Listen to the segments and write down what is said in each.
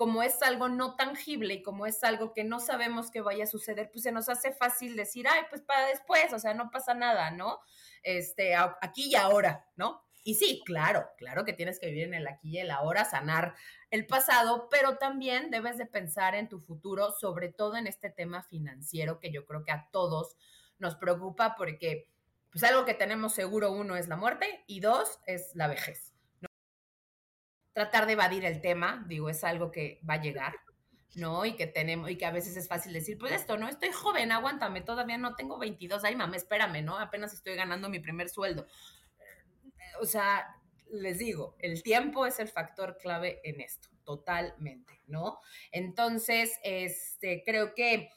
como es algo no tangible y como es algo que no sabemos que vaya a suceder, pues se nos hace fácil decir, ay, pues para después, o sea, no pasa nada, ¿no? Este, aquí y ahora, ¿no? Y sí, claro, claro que tienes que vivir en el aquí y el ahora, sanar el pasado, pero también debes de pensar en tu futuro, sobre todo en este tema financiero que yo creo que a todos nos preocupa porque pues algo que tenemos seguro uno es la muerte y dos es la vejez. Tratar de evadir el tema, digo, es algo que va a llegar, ¿no? Y que tenemos, y que a veces es fácil decir, pues esto, ¿no? Estoy joven, aguántame, todavía no tengo 22, ay, mamá, espérame, ¿no? Apenas estoy ganando mi primer sueldo. O sea, les digo, el tiempo es el factor clave en esto, totalmente, ¿no? Entonces, este, creo que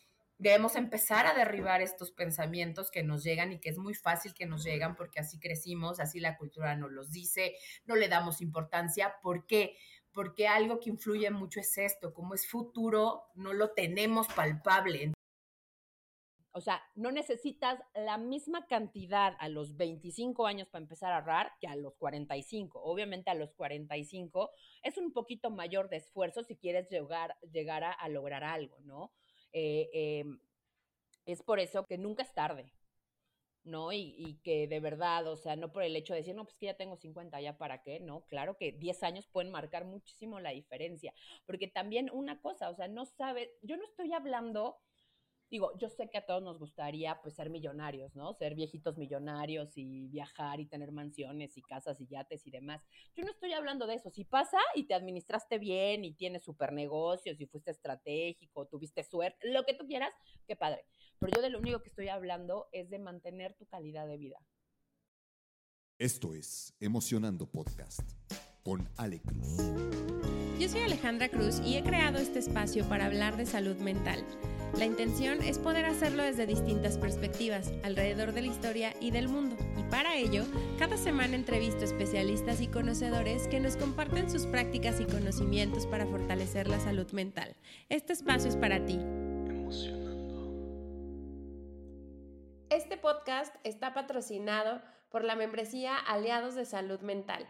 debemos empezar a derribar estos pensamientos que nos llegan y que es muy fácil que nos llegan porque así crecimos, así la cultura nos los dice, no le damos importancia. ¿Por qué? Porque algo que influye mucho es esto, como es futuro, no lo tenemos palpable. O sea, no necesitas la misma cantidad a los 25 años para empezar a ahorrar que a los 45. Obviamente a los 45 es un poquito mayor de esfuerzo si quieres llegar, llegar a, lograr algo, ¿no? Eh, em, es por eso que nunca es tarde, ¿no? Y, que de verdad, o sea, no por el hecho de decir, no, pues que ya tengo 50, ya para qué, ¿no? Claro que 10 años pueden marcar muchísimo la diferencia, porque también una cosa, o sea, no sabes, yo no estoy hablando digo, yo sé que a todos nos gustaría pues ser millonarios, ¿no? Ser viejitos millonarios y viajar y tener mansiones y casas y yates y demás. Yo no estoy hablando de eso. Si pasa y te administraste bien y tienes super negocios y fuiste estratégico, tuviste suerte, lo que tú quieras, qué padre. Pero yo de lo único que estoy hablando es de mantener tu calidad de vida. Esto es Emocionando Podcast con Ale Cruz. Yo soy Alejandra Cruz y he creado este espacio para hablar de salud mental la intención es poder hacerlo desde distintas perspectivas, alrededor de la historia y del mundo. Y para ello, cada semana entrevisto especialistas y conocedores que nos comparten sus prácticas y conocimientos para fortalecer la salud mental. Este espacio es para ti. Este podcast está patrocinado por la membresía Aliados de Salud Mental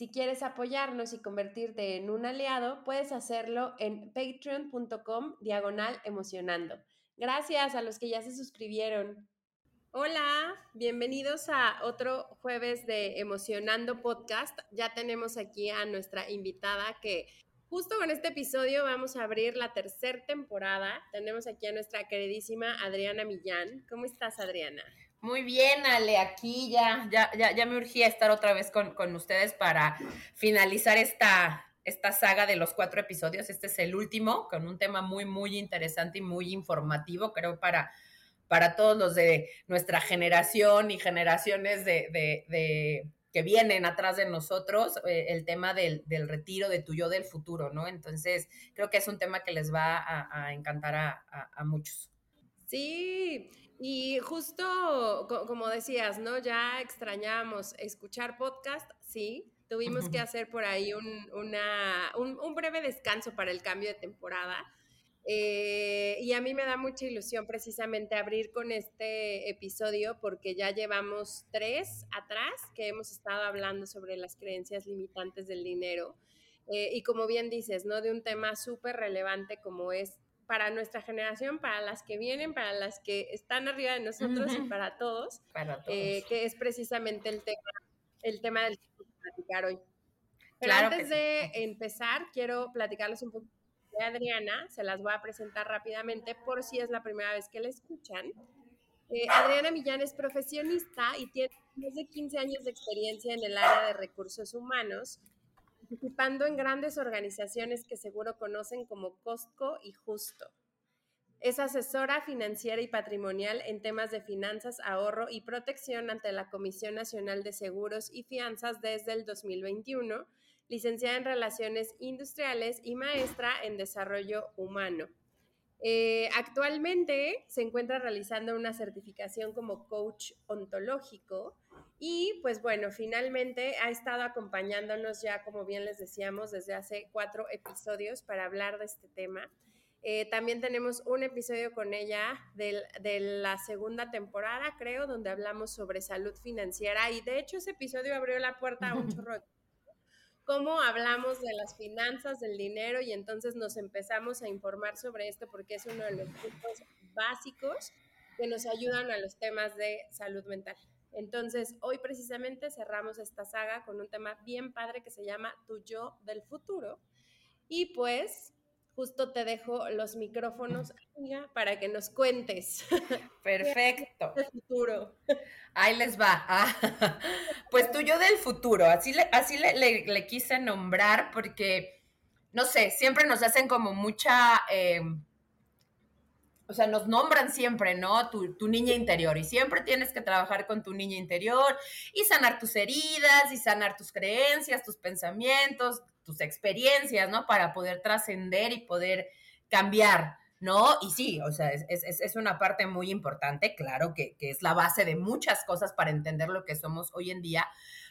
si quieres apoyarnos y convertirte en un aliado, puedes hacerlo en patreon.com diagonal emocionando. Gracias a los que ya se suscribieron. Hola, bienvenidos a otro jueves de Emocionando Podcast. Ya tenemos aquí a nuestra invitada que justo con este episodio vamos a abrir la tercera temporada. Tenemos aquí a nuestra queridísima Adriana Millán. ¿Cómo estás, Adriana? Muy bien, Ale, aquí ya, ya, ya, ya me urgía estar otra vez con, con ustedes para finalizar esta, esta saga de los cuatro episodios. Este es el último, con un tema muy, muy interesante y muy informativo, creo, para, para todos los de nuestra generación y generaciones de, de, que vienen atrás de nosotros, eh, el tema del, del, retiro de tu yo del futuro, ¿no? Entonces, creo que es un tema que les va a, encantar a, a muchos. Sí, y justo como decías, ¿no? Ya extrañamos escuchar podcast, sí. Tuvimos que hacer por ahí un, una, un, breve descanso para el cambio de temporada. Eh, y a mí me da mucha ilusión precisamente abrir con este episodio porque ya llevamos tres atrás que hemos estado hablando sobre las creencias limitantes del dinero. Eh, y como bien dices, ¿no? De un tema súper relevante como es para nuestra generación, para las que vienen, para las que están arriba de nosotros y para todos, eh, que es precisamente el tema, el tema del que vamos a platicar hoy. Pero antes de empezar, quiero platicarles un poco de Adriana, se las voy a presentar rápidamente por si es la primera vez que la escuchan. Eh, Adriana Millán es profesionista y tiene más de 15 años de experiencia en el área de recursos humanos participando en grandes organizaciones que seguro conocen como Costco y Justo. Es asesora financiera y patrimonial en temas de finanzas, ahorro y protección ante la Comisión Nacional de Seguros y Fianzas desde el 2021, licenciada en Relaciones Industriales y maestra en Desarrollo Humano. Eh, actualmente se encuentra realizando una certificación como coach ontológico y pues bueno, finalmente ha estado acompañándonos ya, como bien les decíamos, desde hace cuatro episodios para hablar de este tema. Eh, también tenemos un episodio con ella de la segunda temporada, creo, donde hablamos sobre salud financiera y de hecho ese episodio abrió la puerta a un chorro cómo hablamos de las finanzas, del dinero y entonces nos empezamos a informar sobre esto porque es uno de los puntos básicos que nos ayudan a los temas de salud mental. Entonces, hoy precisamente cerramos esta saga con un tema bien padre que se llama Tu yo del futuro. Y pues, justo te dejo los micrófonos, amiga, para que nos cuentes. Perfecto. El futuro. Ahí les va. Ah, pues tu yo del futuro, así le, así le, quise nombrar porque, no sé, siempre nos hacen como mucha... Em, o sea, nos nombran siempre, ¿no? Tu, niña interior y siempre tienes que trabajar con tu niña interior y sanar tus heridas y sanar tus creencias, tus pensamientos, tus experiencias, ¿no? Para poder trascender y poder cambiar, ¿no? Y sí, o sea, es, una parte muy importante, claro, que, que es la base de muchas cosas para entender lo que somos hoy en día,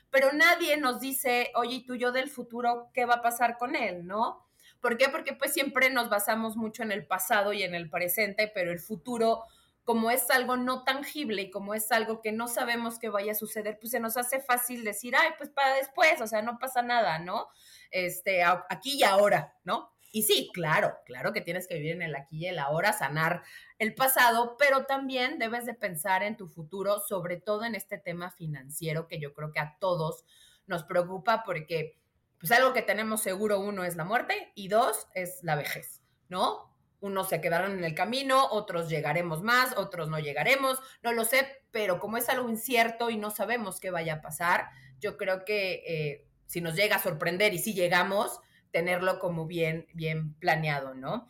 pero nadie nos dice, oye, tú yo del futuro, ¿qué va a pasar con él, ¿no? ¿Por qué? Porque pues siempre nos basamos mucho en el pasado y en el presente, pero el futuro, como es algo no tangible y como es algo que no sabemos que vaya a suceder, pues se nos hace fácil decir, ay, pues para después, o sea, no pasa nada, ¿no? Este, aquí y ahora, ¿no? Y sí, claro, claro que tienes que vivir en el aquí y el ahora, sanar el pasado, pero también debes de pensar en tu futuro, sobre todo en este tema financiero que yo creo que a todos nos preocupa porque pues algo que tenemos seguro, uno es la muerte y dos es la vejez, ¿no? Unos se quedarán en el camino, otros llegaremos más, otros no llegaremos, no lo sé, pero como es algo incierto y no sabemos qué vaya a pasar, yo creo que eh, si nos llega a sorprender y si llegamos, tenerlo como bien, bien planeado, ¿no?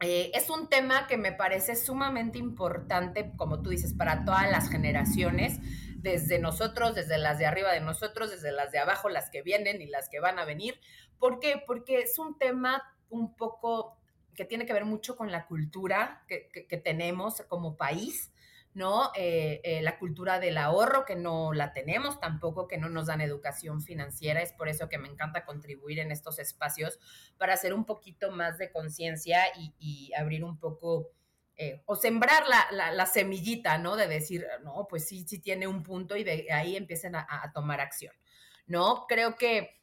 Eh, es un tema que me parece sumamente importante, como tú dices, para todas las generaciones, desde nosotros, desde las de arriba de nosotros, desde las de abajo, las que vienen y las que van a venir. ¿Por qué? Porque es un tema un poco que tiene que ver mucho con la cultura que, tenemos como país, ¿no? Eh, eh, la cultura del ahorro, que no la tenemos tampoco, que no nos dan educación financiera. Es por eso que me encanta contribuir en estos espacios para hacer un poquito más de conciencia y, y abrir un poco eh, o sembrar la, semillita, ¿no? De decir, no, pues sí, sí tiene un punto y de ahí empiecen a, tomar acción, ¿no? Creo que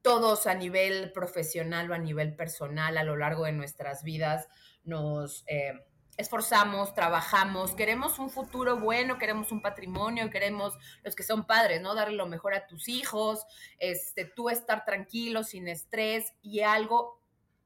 todos a nivel profesional o a nivel personal a lo largo de nuestras vidas nos eh, esforzamos, trabajamos, queremos un futuro bueno, queremos un patrimonio, queremos los que son padres, ¿no? Darle lo mejor a tus hijos, este, tú estar tranquilo, sin estrés y algo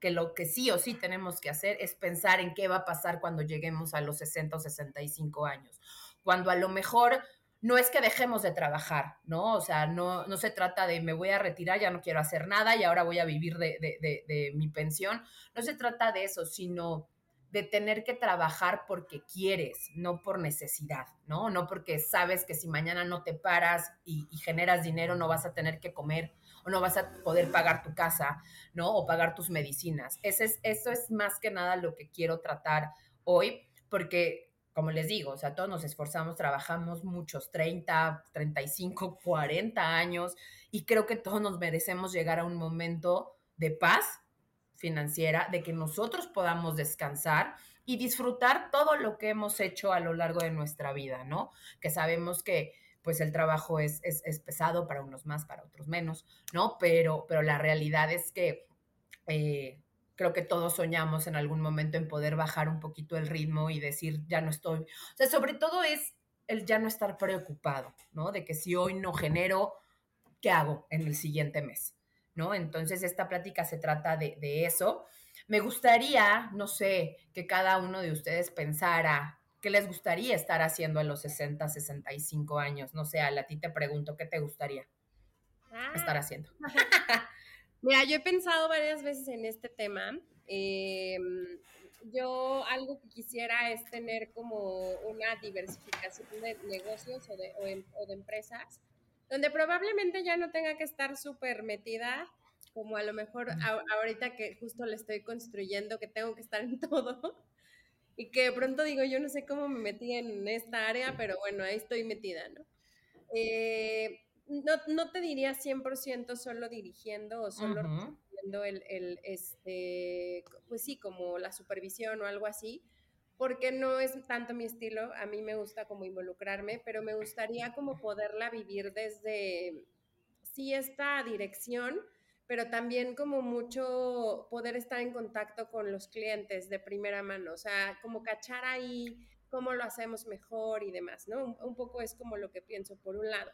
que lo que sí o sí tenemos que hacer es pensar en qué va a pasar cuando lleguemos a los 60 o 65 años, cuando a lo mejor no es que dejemos de trabajar, ¿no? O sea, no, no se trata de me voy a retirar, ya no quiero hacer nada y ahora voy a vivir de, de, de mi pensión. No se trata de eso, sino de tener que trabajar porque quieres, no por necesidad, ¿no? No porque sabes que si mañana no te paras y, generas dinero no vas a tener que comer o no vas a poder pagar tu casa, ¿no? O pagar tus medicinas. Ese es, eso es más que nada lo que quiero tratar hoy, porque como les digo, o sea, todos nos esforzamos, trabajamos muchos, 30, 35, 40 años, y creo que todos nos merecemos llegar a un momento de paz financiera, de que nosotros podamos descansar y disfrutar todo lo que hemos hecho a lo largo de nuestra vida, ¿no? Que sabemos que pues el trabajo es, es, pesado para unos más, para otros menos, ¿no? Pero, pero la realidad es que eh, creo que todos soñamos en algún momento en poder bajar un poquito el ritmo y decir, ya no estoy, o sea, sobre todo es el ya no estar preocupado, ¿no? De que si hoy no genero, ¿qué hago en el siguiente mes? ¿no? Entonces, esta plática se trata de, eso. Me gustaría, no sé, que cada uno de ustedes pensara qué les gustaría estar haciendo a los 60, 65 años. No sé, a ti te pregunto, ¿qué te gustaría estar ah. haciendo? Mira, yo he pensado varias veces en este tema. Em, yo algo que quisiera es tener como una diversificación de negocios o de, em, o de empresas donde probablemente ya no tenga que estar súper metida, como a lo mejor ahorita que justo le estoy construyendo, que tengo que estar en todo, y que de pronto digo, yo no sé cómo me metí en esta área, pero bueno, ahí estoy metida, ¿no? Eh, no, no, te diría 100% solo dirigiendo o solo uh el, el, este, pues sí, como la supervisión o algo así, porque no es tanto mi estilo, a mí me gusta como involucrarme, pero me gustaría como poderla vivir desde sí esta dirección, pero también como mucho poder estar en contacto con los clientes de primera mano, o sea, como cachar ahí cómo lo hacemos mejor y demás, ¿no? Un, poco es como lo que pienso por un lado.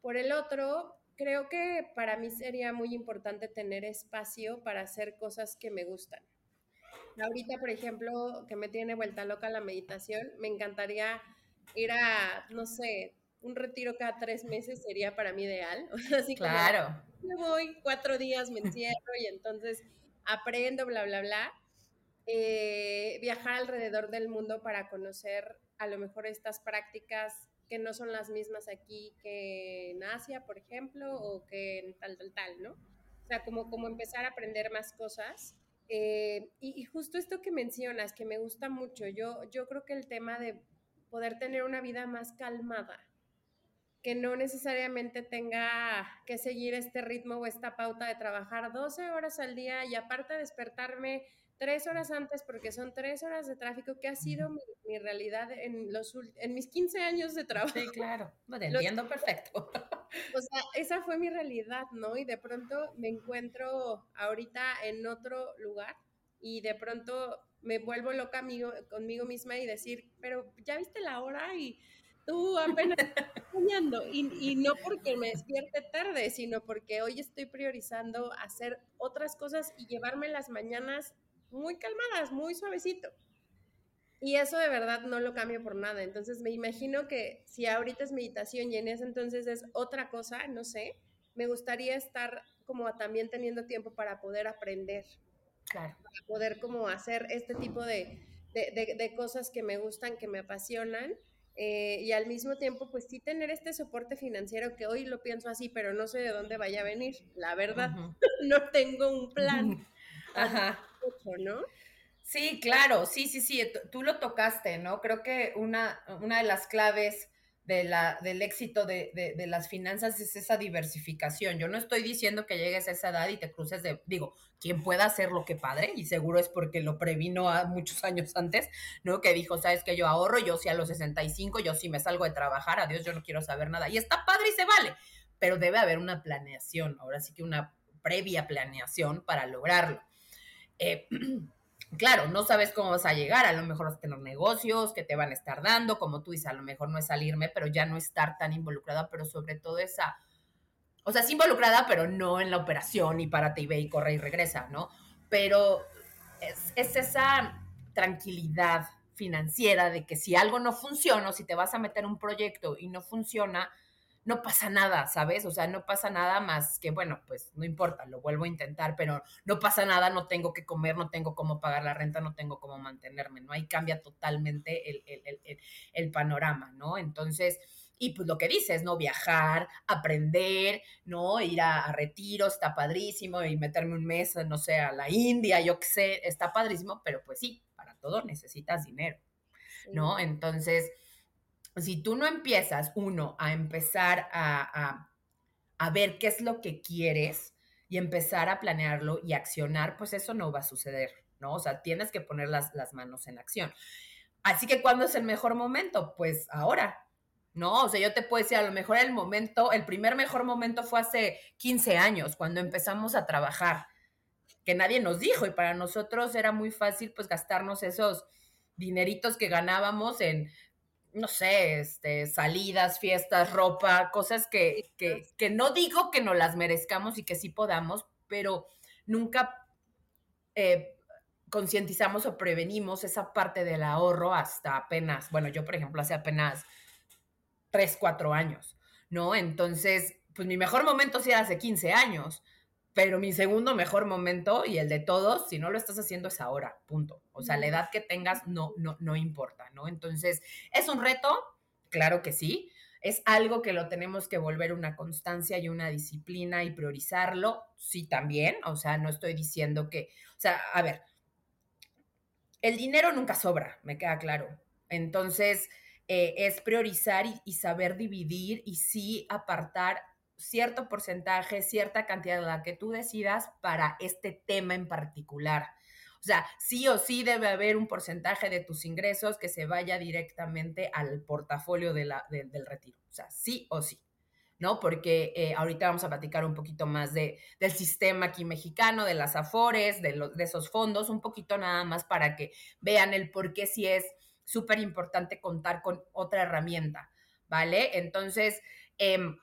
Por el otro, creo que para mí sería muy importante tener espacio para hacer cosas que me gustan. Ahorita, por ejemplo, que me tiene vuelta loca la meditación, me encantaría ir a, no sé, un retiro cada tres meses sería para mí ideal. Así claro. Me voy cuatro días, me encierro y entonces aprendo, bla, bla, bla. Eh, viajar alrededor del mundo para conocer a lo mejor estas prácticas que no son las mismas aquí que en Asia, por ejemplo, o que en tal, tal, tal, ¿no? O sea, como, como empezar a aprender más cosas. Eh, y, y, justo esto que mencionas, que me gusta mucho, yo, yo creo que el tema de poder tener una vida más calmada, que no necesariamente tenga que seguir este ritmo o esta pauta de trabajar 12 horas al día y aparte despertarme tres horas antes porque son tres horas de tráfico, que ha sido mi, mi realidad en, los, en mis 15 años de trabajo. Sí, claro, no, te entiendo perfecto. O sea, esa fue mi realidad, ¿no? Y de pronto me encuentro ahorita en otro lugar y de pronto me vuelvo loca amigo, conmigo misma y decir, pero ya viste la hora y tú apenas soñando. Y, y, no porque me despierte tarde, sino porque hoy estoy priorizando hacer otras cosas y llevarme las mañanas muy calmadas, muy suavecito. Y eso de verdad no lo cambio por nada. Entonces me imagino que si ahorita es meditación y en ese entonces es otra cosa, no sé, me gustaría estar como también teniendo tiempo para poder aprender. Claro. Para poder como hacer este tipo de, de, de, de cosas que me gustan, que me apasionan. Eh, y al mismo tiempo, pues sí tener este soporte financiero que hoy lo pienso así, pero no sé de dónde vaya a venir. La verdad, uh -huh. no tengo un plan. Ajá. ¿no? Sí, claro, sí, sí, sí, tú lo tocaste, ¿no? Creo que una, una de las claves de la, del éxito de, de, de, las finanzas es esa diversificación. Yo no estoy diciendo que llegues a esa edad y te cruces de, digo, quien pueda hacer lo que padre, y seguro es porque lo previno a muchos años antes, ¿no? Que dijo, sabes que yo ahorro, yo sí a los 65, yo sí me salgo de trabajar, adiós, yo no quiero saber nada. Y está padre y se vale, pero debe haber una planeación, ahora sí que una previa planeación para lograrlo. Eh, claro, no sabes cómo vas a llegar, a lo mejor vas a tener negocios que te van a estar dando, como tú dices, a lo mejor no es salirme, pero ya no estar tan involucrada, pero sobre todo esa, o sea, involucrada, pero no en la operación y párate y ve y corre y regresa, ¿no? Pero es, es esa tranquilidad financiera de que si algo no funciona, o si te vas a meter un proyecto y no funciona, no pasa nada, ¿sabes? O sea, no pasa nada más que, bueno, pues no importa, lo vuelvo a intentar, pero no pasa nada, no tengo que comer, no tengo cómo pagar la renta, no tengo cómo mantenerme, ¿no? Ahí cambia totalmente el, el, el, el panorama, ¿no? Entonces, y pues lo que dices, ¿no? Viajar, aprender, ¿no? Ir a, a retiros, está padrísimo, y meterme un mes, no sé, a la India, yo qué sé, está padrísimo, pero pues sí, para todo necesitas dinero, ¿no? Entonces si tú no empiezas, uno, a empezar a, a, a, ver qué es lo que quieres y empezar a planearlo y accionar, pues eso no va a suceder, ¿no? O sea, tienes que poner las, las manos en acción. Así que, ¿cuándo es el mejor momento? Pues ahora, ¿no? O sea, yo te puedo decir, a lo mejor el momento, el primer mejor momento fue hace 15 años, cuando empezamos a trabajar, que nadie nos dijo y para nosotros era muy fácil, pues, gastarnos esos dineritos que ganábamos en no sé, este, salidas, fiestas, ropa, cosas que, que, que, no digo que no las merezcamos y que sí podamos, pero nunca eh, concientizamos o prevenimos esa parte del ahorro hasta apenas, bueno, yo por ejemplo hace apenas tres, cuatro años, ¿no? Entonces, pues mi mejor momento sí era hace 15 años, pero mi segundo mejor momento y el de todos, si no lo estás haciendo es ahora, punto. O sea, la edad que tengas no, no, no importa, ¿no? Entonces, ¿es un reto? Claro que sí. ¿Es algo que lo tenemos que volver una constancia y una disciplina y priorizarlo? Sí, también. O sea, no estoy diciendo que, o sea, a ver, el dinero nunca sobra, me queda claro. Entonces, eh, es priorizar y, y saber dividir y sí apartar cierto porcentaje, cierta cantidad de la que tú decidas para este tema en particular. O sea, sí o sí debe haber un porcentaje de tus ingresos que se vaya directamente al portafolio de la, de, del retiro. O sea, sí o sí. ¿no? Porque eh, ahorita vamos a platicar un poquito más de, del sistema aquí mexicano, de las afores, de, los, de esos fondos, un poquito nada más para que vean el por qué sí es súper importante contar con otra herramienta, ¿vale? Entonces, em,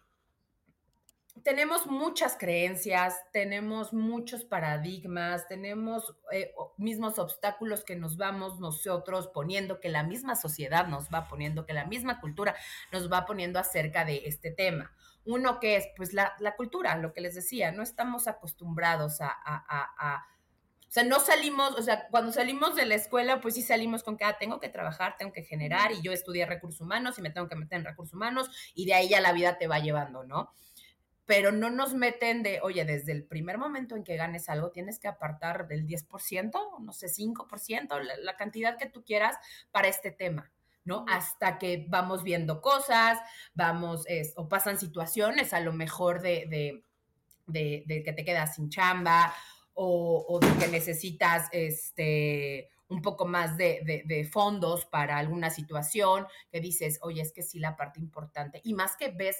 tenemos muchas creencias, tenemos muchos paradigmas, tenemos eh, mismos obstáculos que nos vamos nosotros poniendo, que la misma sociedad nos va poniendo, que la misma cultura nos va poniendo acerca de este tema. Uno que es, pues, la, cultura, lo que les decía, no estamos acostumbrados a, a, o sea, no salimos, o sea, cuando salimos de la escuela, pues sí salimos con que, ah, tengo que trabajar, tengo que generar, y yo estudié recursos humanos y me tengo que meter en recursos humanos, y de ahí ya la vida te va llevando, ¿no? Pero no nos meten de, oye, desde el primer momento en que ganes algo, tienes que apartar del 10%, no sé, 5%, la, cantidad que tú quieras para este tema. ¿no? Hasta que vamos viendo cosas, vamos, o pasan situaciones a lo mejor de, de, que te quedas sin chamba o, o, de que necesitas este, un poco más de, de, fondos para alguna situación, que dices, oye, es que sí la parte importante. Y más que ves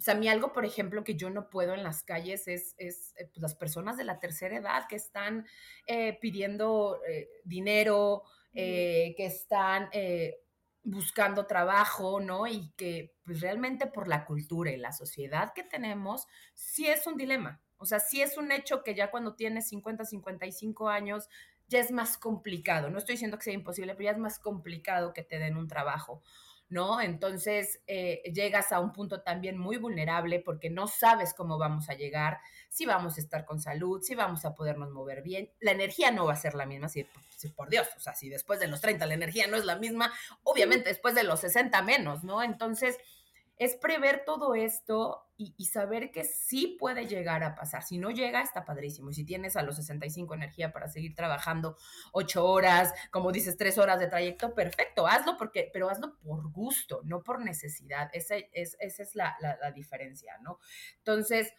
o sea, a mí algo, por ejemplo, que yo no puedo en las calles es, es eh, pues, las personas de la tercera edad que están eh, pidiendo eh, dinero, que están buscando trabajo, ¿no? Y que pues realmente por la cultura y la sociedad que tenemos, sí es un dilema. O sea, sí es un hecho que ya cuando tienes 50, 55 años, ya es más complicado. No estoy diciendo que sea imposible, pero ya es más complicado que te den un trabajo. ¿No? Entonces eh, llegas a un punto también muy vulnerable porque no sabes cómo vamos a llegar, si vamos a estar con salud, si vamos a podernos mover bien. La energía no va a ser la misma, si, por Dios, o sea, si después de los 30 la energía no es la misma, obviamente después de los 60 menos, ¿no? Entonces es prever todo esto y, saber que sí puede llegar a pasar. Si no llega, está padrísimo. Y si tienes a los 65 energía para seguir trabajando ocho horas, como dices, tres horas de trayecto, perfecto, hazlo porque, pero hazlo por gusto, no por necesidad. Esa es, esa es la, la diferencia, ¿no? Entonces,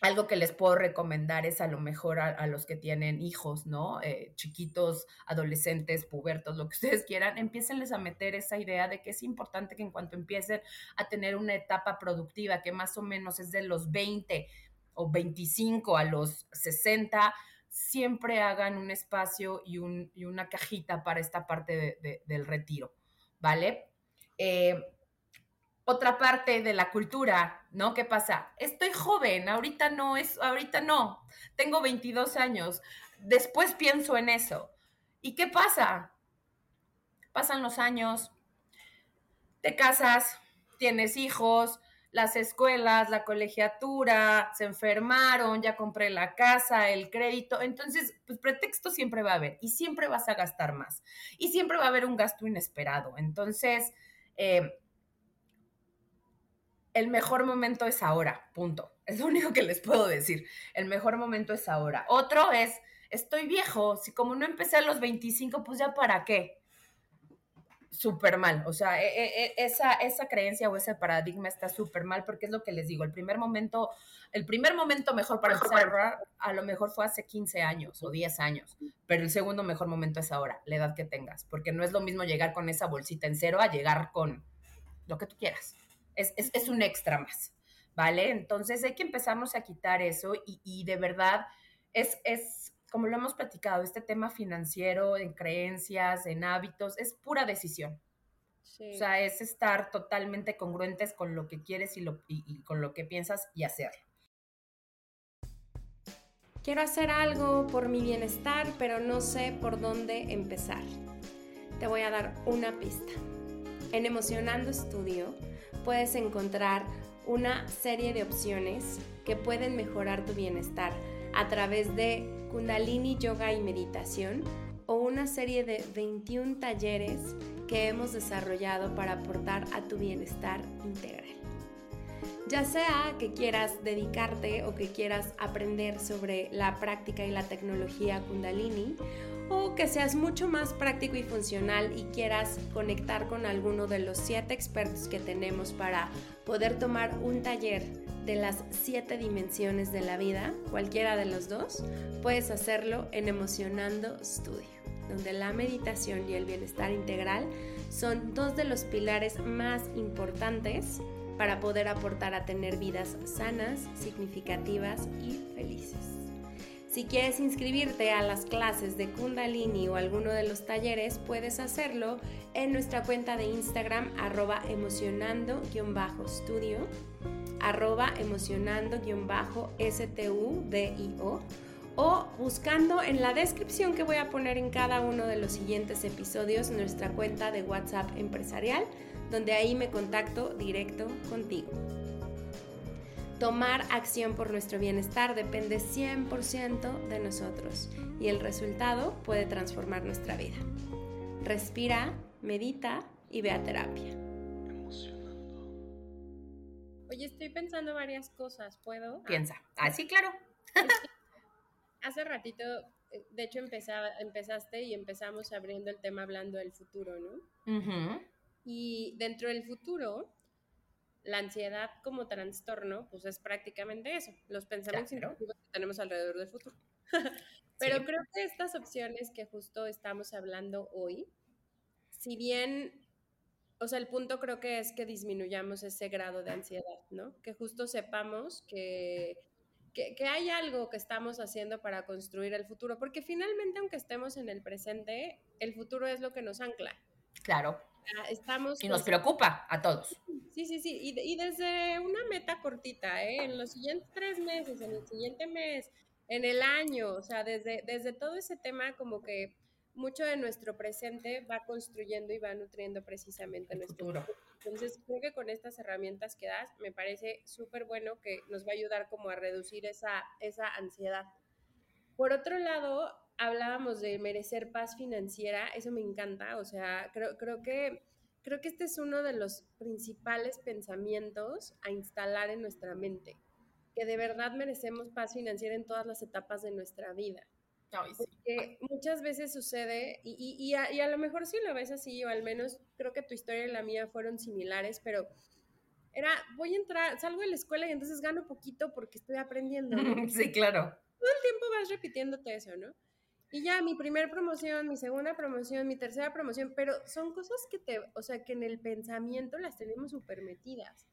algo que les puedo recomendar es a lo mejor a, los que tienen hijos, ¿no? Eh, chiquitos, adolescentes, pubertos, lo que ustedes quieran, empiecenles a meter esa idea de que es importante que en cuanto empiecen a tener una etapa productiva, que más o menos es de los 20 o 25 a los 60, siempre hagan un espacio y, un, y una cajita para esta parte del retiro, ¿vale? Eh, otra parte de la cultura, ¿no? ¿Qué pasa? Estoy joven, ahorita no es, ahorita no, tengo 22 años, después pienso en eso. ¿Y qué pasa? Pasan los años, te casas, tienes hijos, las escuelas, la colegiatura, se enfermaron, ya compré la casa, el crédito. Entonces, pues pretexto siempre va a haber y siempre vas a gastar más y siempre va a haber un gasto inesperado. Entonces, eh, el mejor momento es ahora, punto. Es lo único que les puedo decir. El mejor momento es ahora. Otro es, estoy viejo, si como no empecé a los 25, pues ya para qué. Súper mal. O sea, e, e, e, esa, esa creencia o ese paradigma está súper mal porque es lo que les digo. El primer momento, el primer momento mejor para empezar a ahorrar, a lo mejor fue hace 15 años o 10 años, pero el segundo mejor momento es ahora, la edad que tengas, porque no es lo mismo llegar con esa bolsita en cero a llegar con lo que tú quieras es, un extra más, ¿vale? Entonces hay que empezarnos a quitar eso y, de verdad es, es, como lo hemos platicado, este tema financiero, en creencias, en hábitos, es pura decisión. O sea, es estar totalmente congruentes con lo que quieres y, lo, y con lo que piensas y hacerlo. Quiero hacer algo por mi bienestar, pero no sé por dónde empezar. Te voy a dar una pista. En Emocionando Estudio puedes encontrar una serie de opciones que pueden mejorar tu bienestar a través de Kundalini Yoga y Meditación o una serie de 21 talleres que hemos desarrollado para aportar a tu bienestar integral. Ya sea que quieras dedicarte o que quieras aprender sobre la práctica y la tecnología Kundalini o que seas mucho más práctico y funcional y quieras conectar con alguno de los siete expertos que tenemos para poder tomar un taller de las siete dimensiones de la vida, cualquiera de los dos, puedes hacerlo en Emocionando Studio, donde la meditación y el bienestar integral son dos de los pilares más importantes para poder aportar a tener vidas sanas, significativas y felices. Si quieres inscribirte a las clases de Kundalini o alguno de los talleres, puedes hacerlo en nuestra cuenta de Instagram arroba emocionando-studio, arroba emocionando-studio o buscando en la descripción que voy a poner en cada uno de los siguientes episodios nuestra cuenta de WhatsApp empresarial, donde ahí me contacto directo contigo. Tomar acción por nuestro bienestar depende 100% de nosotros y el resultado puede transformar nuestra vida. Respira, medita y ve a terapia. Oye, estoy pensando varias cosas, ¿puedo? Piensa. Ah, sí, claro. Hace ratito, eh, de hecho, empezaba, empezaste y empezamos abriendo el tema hablando del futuro, ¿no? Y dentro del futuro, la ansiedad como trastorno, pues es prácticamente eso, los pensamientos que tenemos alrededor del futuro. Pero creo que estas opciones que justo estamos hablando hoy, si bien, o sea, el punto creo que es que disminuyamos ese grado de ansiedad, ¿no? Que justo sepamos que, que, que hay algo que estamos haciendo para construir el futuro, porque finalmente, aunque estemos en el presente, el futuro es lo que nos ancla. Claro. Estamos y nos preocupa a todos. Sí, sí, sí. Y, y, desde una meta cortita, ¿eh? En los siguientes tres meses, en el siguiente mes, en el año, o sea, desde, desde todo ese tema como que mucho de nuestro presente va construyendo y va nutriendo precisamente el nuestro futuro. Entonces, creo que con estas herramientas que das, me parece súper bueno que nos va a ayudar como a reducir esa, esa ansiedad. Por otro lado, hablábamos de merecer paz financiera, eso me encanta, o sea, creo, creo que creo que este es uno de los principales pensamientos a instalar en nuestra mente, que de verdad merecemos paz financiera en todas las etapas de nuestra vida. Ay, sí. Porque muchas veces sucede, y, y, y, a, y, a, lo mejor sí lo ves así, o al menos creo que tu historia y la mía fueron similares, pero era, voy a entrar, salgo de la escuela y entonces gano poquito porque estoy aprendiendo. ¿no? Sí, claro. Todo el tiempo vas repitiéndote eso, ¿no? Y ya mi primer promoción, mi segunda promoción, mi tercera promoción, pero son cosas que te, o sea, que en el pensamiento las tenemos súper metidas.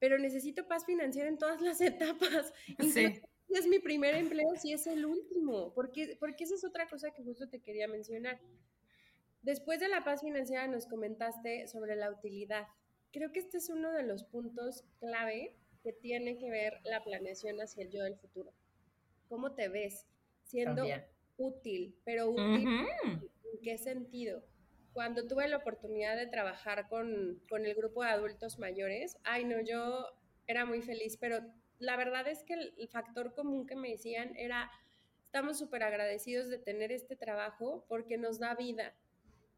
Pero necesito paz financiera en todas las etapas. Sí. Si es mi primer empleo, si es el último, porque, porque esa es otra cosa que justo te quería mencionar. Después de la paz financiera nos comentaste sobre la utilidad. Creo que este es uno de los puntos clave que tiene que ver la planeación hacia el yo del futuro. ¿Cómo te ves siendo También. Útil, pero útil Ujú. ¿en qué sentido? Cuando tuve la oportunidad de trabajar con, con, el grupo de adultos mayores, ay no, yo era muy feliz, pero la verdad es que el, el factor común que me decían era, estamos súper agradecidos de tener este trabajo porque nos da vida,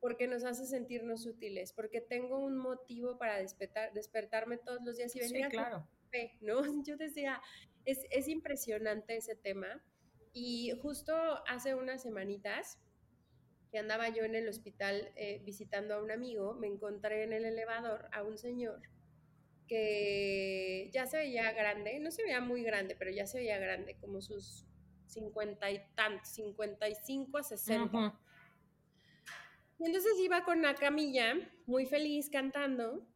porque nos hace sentirnos útiles, porque tengo un motivo para despertar, despertarme todos los días y venir Sí, a claro. fe, ¿no? Yo decía, es, es impresionante ese tema. Y justo hace unas semanitas que andaba yo en el hospital eh, visitando a un amigo, me encontré en el elevador a un señor que ya se veía grande, no se veía muy grande, pero ya se veía grande, como sus 50 y tantos, 55 a 60. Ujú. Y entonces iba con la camilla, muy feliz cantando,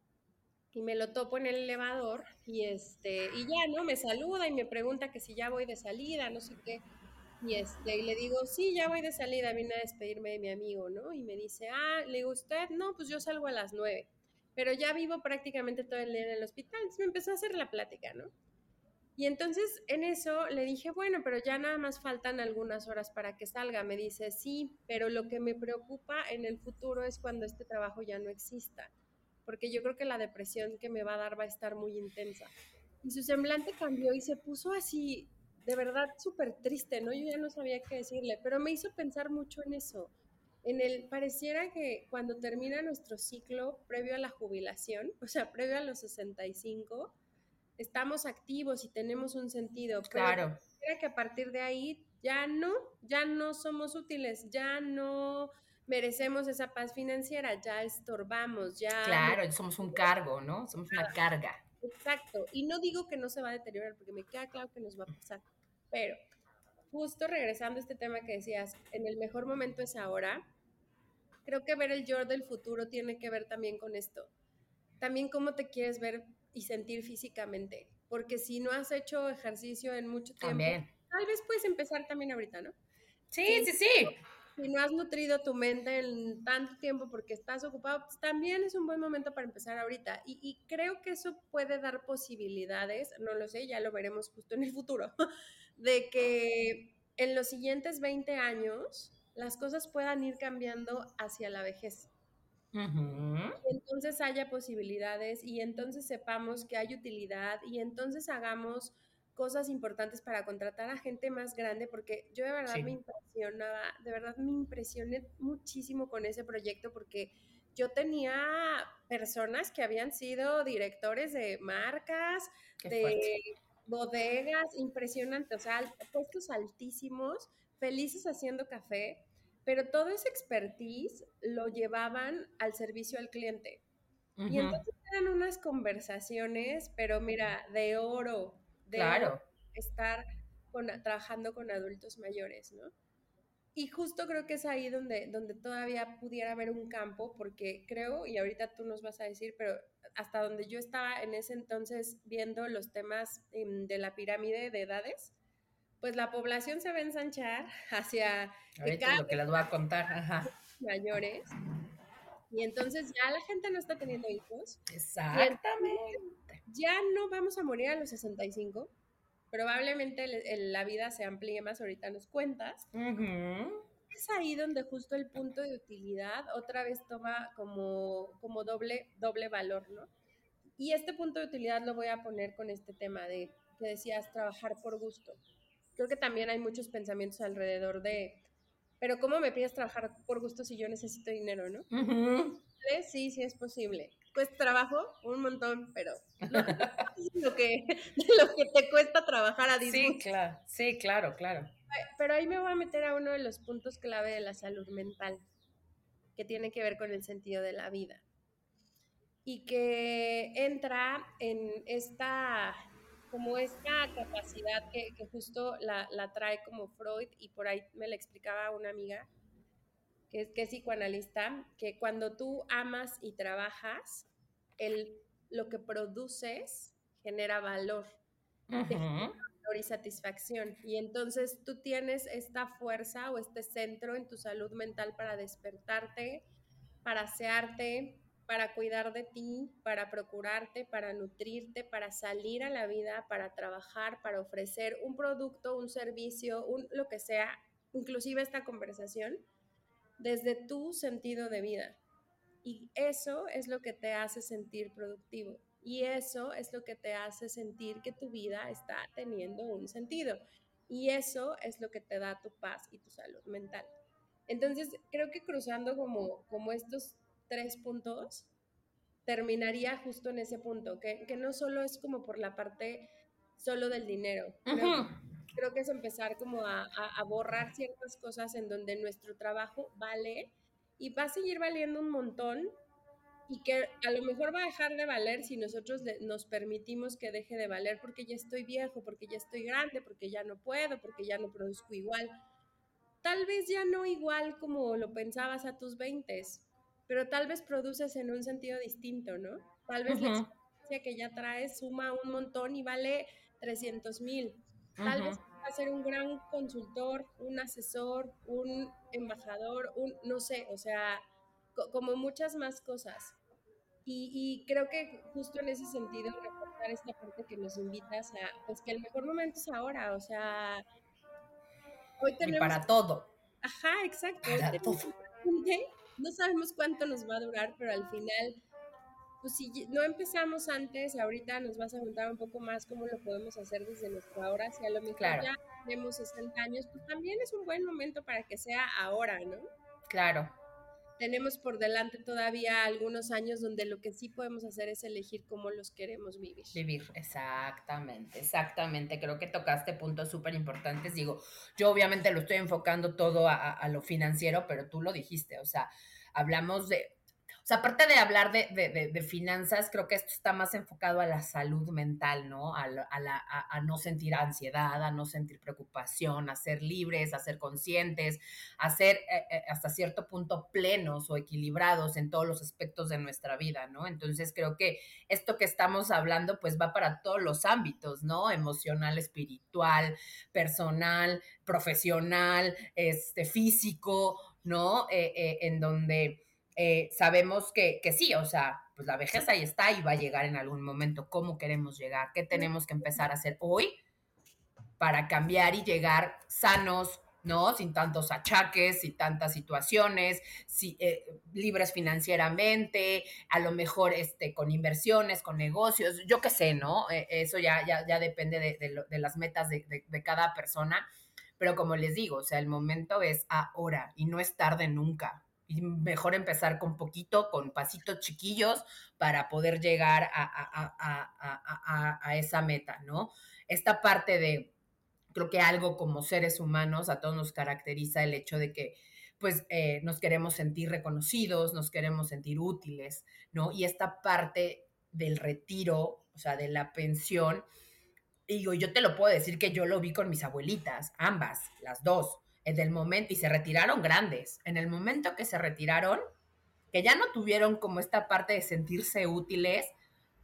y me lo topo en el elevador, y este, y ya, ¿no? Me saluda y me pregunta que si ya voy de salida, no sé qué. Y, este, y le digo, sí, ya voy de salida, vine a despedirme de mi amigo, ¿no? Y me dice, ah, le digo, ¿usted? No, pues yo salgo a las nueve, pero ya vivo prácticamente todo el día en el hospital. Entonces me empezó a hacer la plática, ¿no? Y entonces en eso le dije, bueno, pero ya nada más faltan algunas horas para que salga. Me dice, sí, pero lo que me preocupa en el futuro es cuando este trabajo ya no exista, porque yo creo que la depresión que me va a dar va a estar muy intensa. Y su semblante cambió y se puso así, de verdad, súper triste, ¿no? Yo ya no sabía qué decirle, pero me hizo pensar mucho en eso. En el, pareciera que cuando termina nuestro ciclo previo a la jubilación, o sea, previo a los 65, estamos activos y tenemos un sentido. Claro. Pero que a partir de ahí ya no, ya no somos útiles, ya no merecemos esa paz financiera, ya estorbamos, ya... Claro, somos un cargo, ¿no? Somos una carga. Exacto. Y no digo que no se va a deteriorar, porque me queda claro que nos va a pasar. Pero justo regresando a este tema que decías, en el mejor momento es ahora, creo que ver el yo del futuro tiene que ver también con esto. También cómo te quieres ver y sentir físicamente. Porque si no has hecho ejercicio en mucho tiempo, También. tal vez puedes empezar también ahorita, ¿no? Sí, sí, sí. Si no has nutrido tu mente en tanto tiempo porque estás ocupado, pues también es un buen momento para empezar ahorita. Y, y creo que eso puede dar posibilidades, no lo sé, ya lo veremos justo en el futuro, de que en los siguientes 20 años las cosas puedan ir cambiando hacia la vejez. Y entonces haya posibilidades y entonces sepamos que hay utilidad y entonces hagamos cosas importantes para contratar a gente más grande, porque yo de verdad Sí. me impresionaba, de verdad me impresioné muchísimo con ese proyecto porque yo tenía personas que habían sido directores de marcas, Qué de fuerte. bodegas, impresionante, o sea, puestos altísimos, felices haciendo café, pero todo ese expertise lo llevaban al servicio al cliente. Y entonces eran unas conversaciones, pero mira, de oro, de Claro. estar con, trabajando con adultos mayores, ¿no? Y justo creo que es ahí donde, donde todavía pudiera haber un campo, porque creo, y ahorita tú nos vas a decir, pero hasta donde yo estaba en ese entonces viendo los temas em, de la pirámide de edades, pues la población se va a ensanchar hacia Ahorita lo que voy a contar. Ajá. mayores. Y entonces ya la gente no está teniendo hijos. Exactamente. Ya no vamos a morir a los 65. Probablemente el- el- la vida se amplíe más, ahorita nos cuentas. Es ahí donde justo el punto de utilidad otra vez toma como, como doble, doble valor, ¿no? Y este punto de utilidad lo voy a poner con este tema de que decías trabajar por gusto. Creo que también hay muchos pensamientos alrededor de, pero ¿cómo me pides trabajar por gusto si yo necesito dinero, no? ¿Eh? Sí, sí es posible. Cuesta trabajo un montón, pero no, lo que, lo que te cuesta trabajar a Sí, disgusto. claro. Sí, claro, claro. Pero ahí me voy a meter a uno de los puntos clave de la salud mental, que tiene que ver con el sentido de la vida. Y que entra en esta, como esta capacidad que, que justo la, la trae como Freud, y por ahí me la explicaba una amiga, que es, que es psicoanalista, que cuando tú amas y trabajas, el, lo que produces genera valor valor y satisfacción. Y entonces tú tienes esta fuerza o este centro en tu salud mental para despertarte, para asearte, para cuidar de ti, para procurarte, para nutrirte, para salir a la vida, para trabajar, para ofrecer un producto, un servicio, un, lo que sea, inclusive esta conversación, desde tu sentido de vida. Y eso es lo que te hace sentir productivo. Y eso es lo que te hace sentir que tu vida está teniendo un sentido. Y eso es lo que te da tu paz y tu salud mental. Entonces, creo que cruzando como, como estos tres puntos, terminaría justo en ese punto, que, que no solo es como por la parte solo del dinero. Ujú. Creo que es empezar como a, a- a borrar ciertas cosas en donde nuestro trabajo vale y va a seguir valiendo un montón y que a lo mejor va a dejar de valer si nosotros le- nos permitimos que deje de valer porque ya estoy viejo, porque ya estoy grande, porque ya no puedo, porque ya no produzco igual. Tal vez ya no igual como lo pensabas a tus 20, pero tal vez produces en un sentido distinto, ¿no? Tal vez la Ujú. experiencia que ya traes suma un montón y vale 300 mil. Tal vez Ujú. va a ser un gran consultor, un asesor, un embajador, un, no sé, o sea, co- como muchas más cosas. Y, y creo que justo en ese sentido, recordar esta parte que nos invitas a, pues que el mejor momento es ahora, o sea, hoy Y tenemos... para todo. Ajá, exacto. Para todo. No sabemos cuánto nos va a durar, pero al final pues si no empezamos antes, ahorita nos vas a contar un poco más cómo lo podemos hacer desde nuestra hora. Si a lo mejor Claro. ya tenemos 60 años, pues también es un buen momento para que sea ahora, ¿no? Claro. Tenemos por delante todavía algunos años donde lo que sí podemos hacer es elegir cómo los queremos vivir. Vivir, exactamente, exactamente. Creo que tocaste puntos súper importantes. Digo, yo obviamente lo estoy enfocando todo a, a- lo financiero, pero tú lo dijiste, o sea, hablamos de, sea, aparte de hablar de, finanzas, creo que esto está más enfocado a la salud mental, ¿no? A, no sentir ansiedad, a no sentir preocupación, a ser libres, a ser conscientes, a ser eh, eh, hasta cierto punto plenos o equilibrados en todos los aspectos de nuestra vida, ¿no? Entonces creo que esto que estamos hablando, pues va para todos los ámbitos, ¿no? Emocional, espiritual, personal, profesional, este, físico, ¿no? Eh, en donde eh, sabemos que, que, sí, o sea, pues la vejez ahí está y va a llegar en algún momento. ¿Cómo queremos llegar? ¿Qué tenemos que empezar a hacer hoy para cambiar y llegar sanos, ¿no? Sin tantos achaques, sin tantas situaciones, si, eh, libres financieramente, a lo mejor este, con inversiones, con negocios, yo qué sé, ¿no? Eh, eso ya, ya, ya depende de, de, de las metas de, de, cada persona. Pero como les digo, o sea, el momento es ahora y no es tarde nunca y mejor empezar con poquito, con pasitos chiquillos para poder llegar a, a, esa meta, ¿no? Esta parte de, creo que algo como seres humanos, a todos nos caracteriza el hecho de que pues eh, nos queremos sentir reconocidos, nos queremos sentir útiles, ¿no? Y esta parte del retiro, o sea, de la pensión, digo, yo te lo puedo decir que yo lo vi con mis abuelitas, ambas, las dos en el momento, y se retiraron grandes, en el momento que se retiraron, que ya no tuvieron como esta parte de sentirse útiles,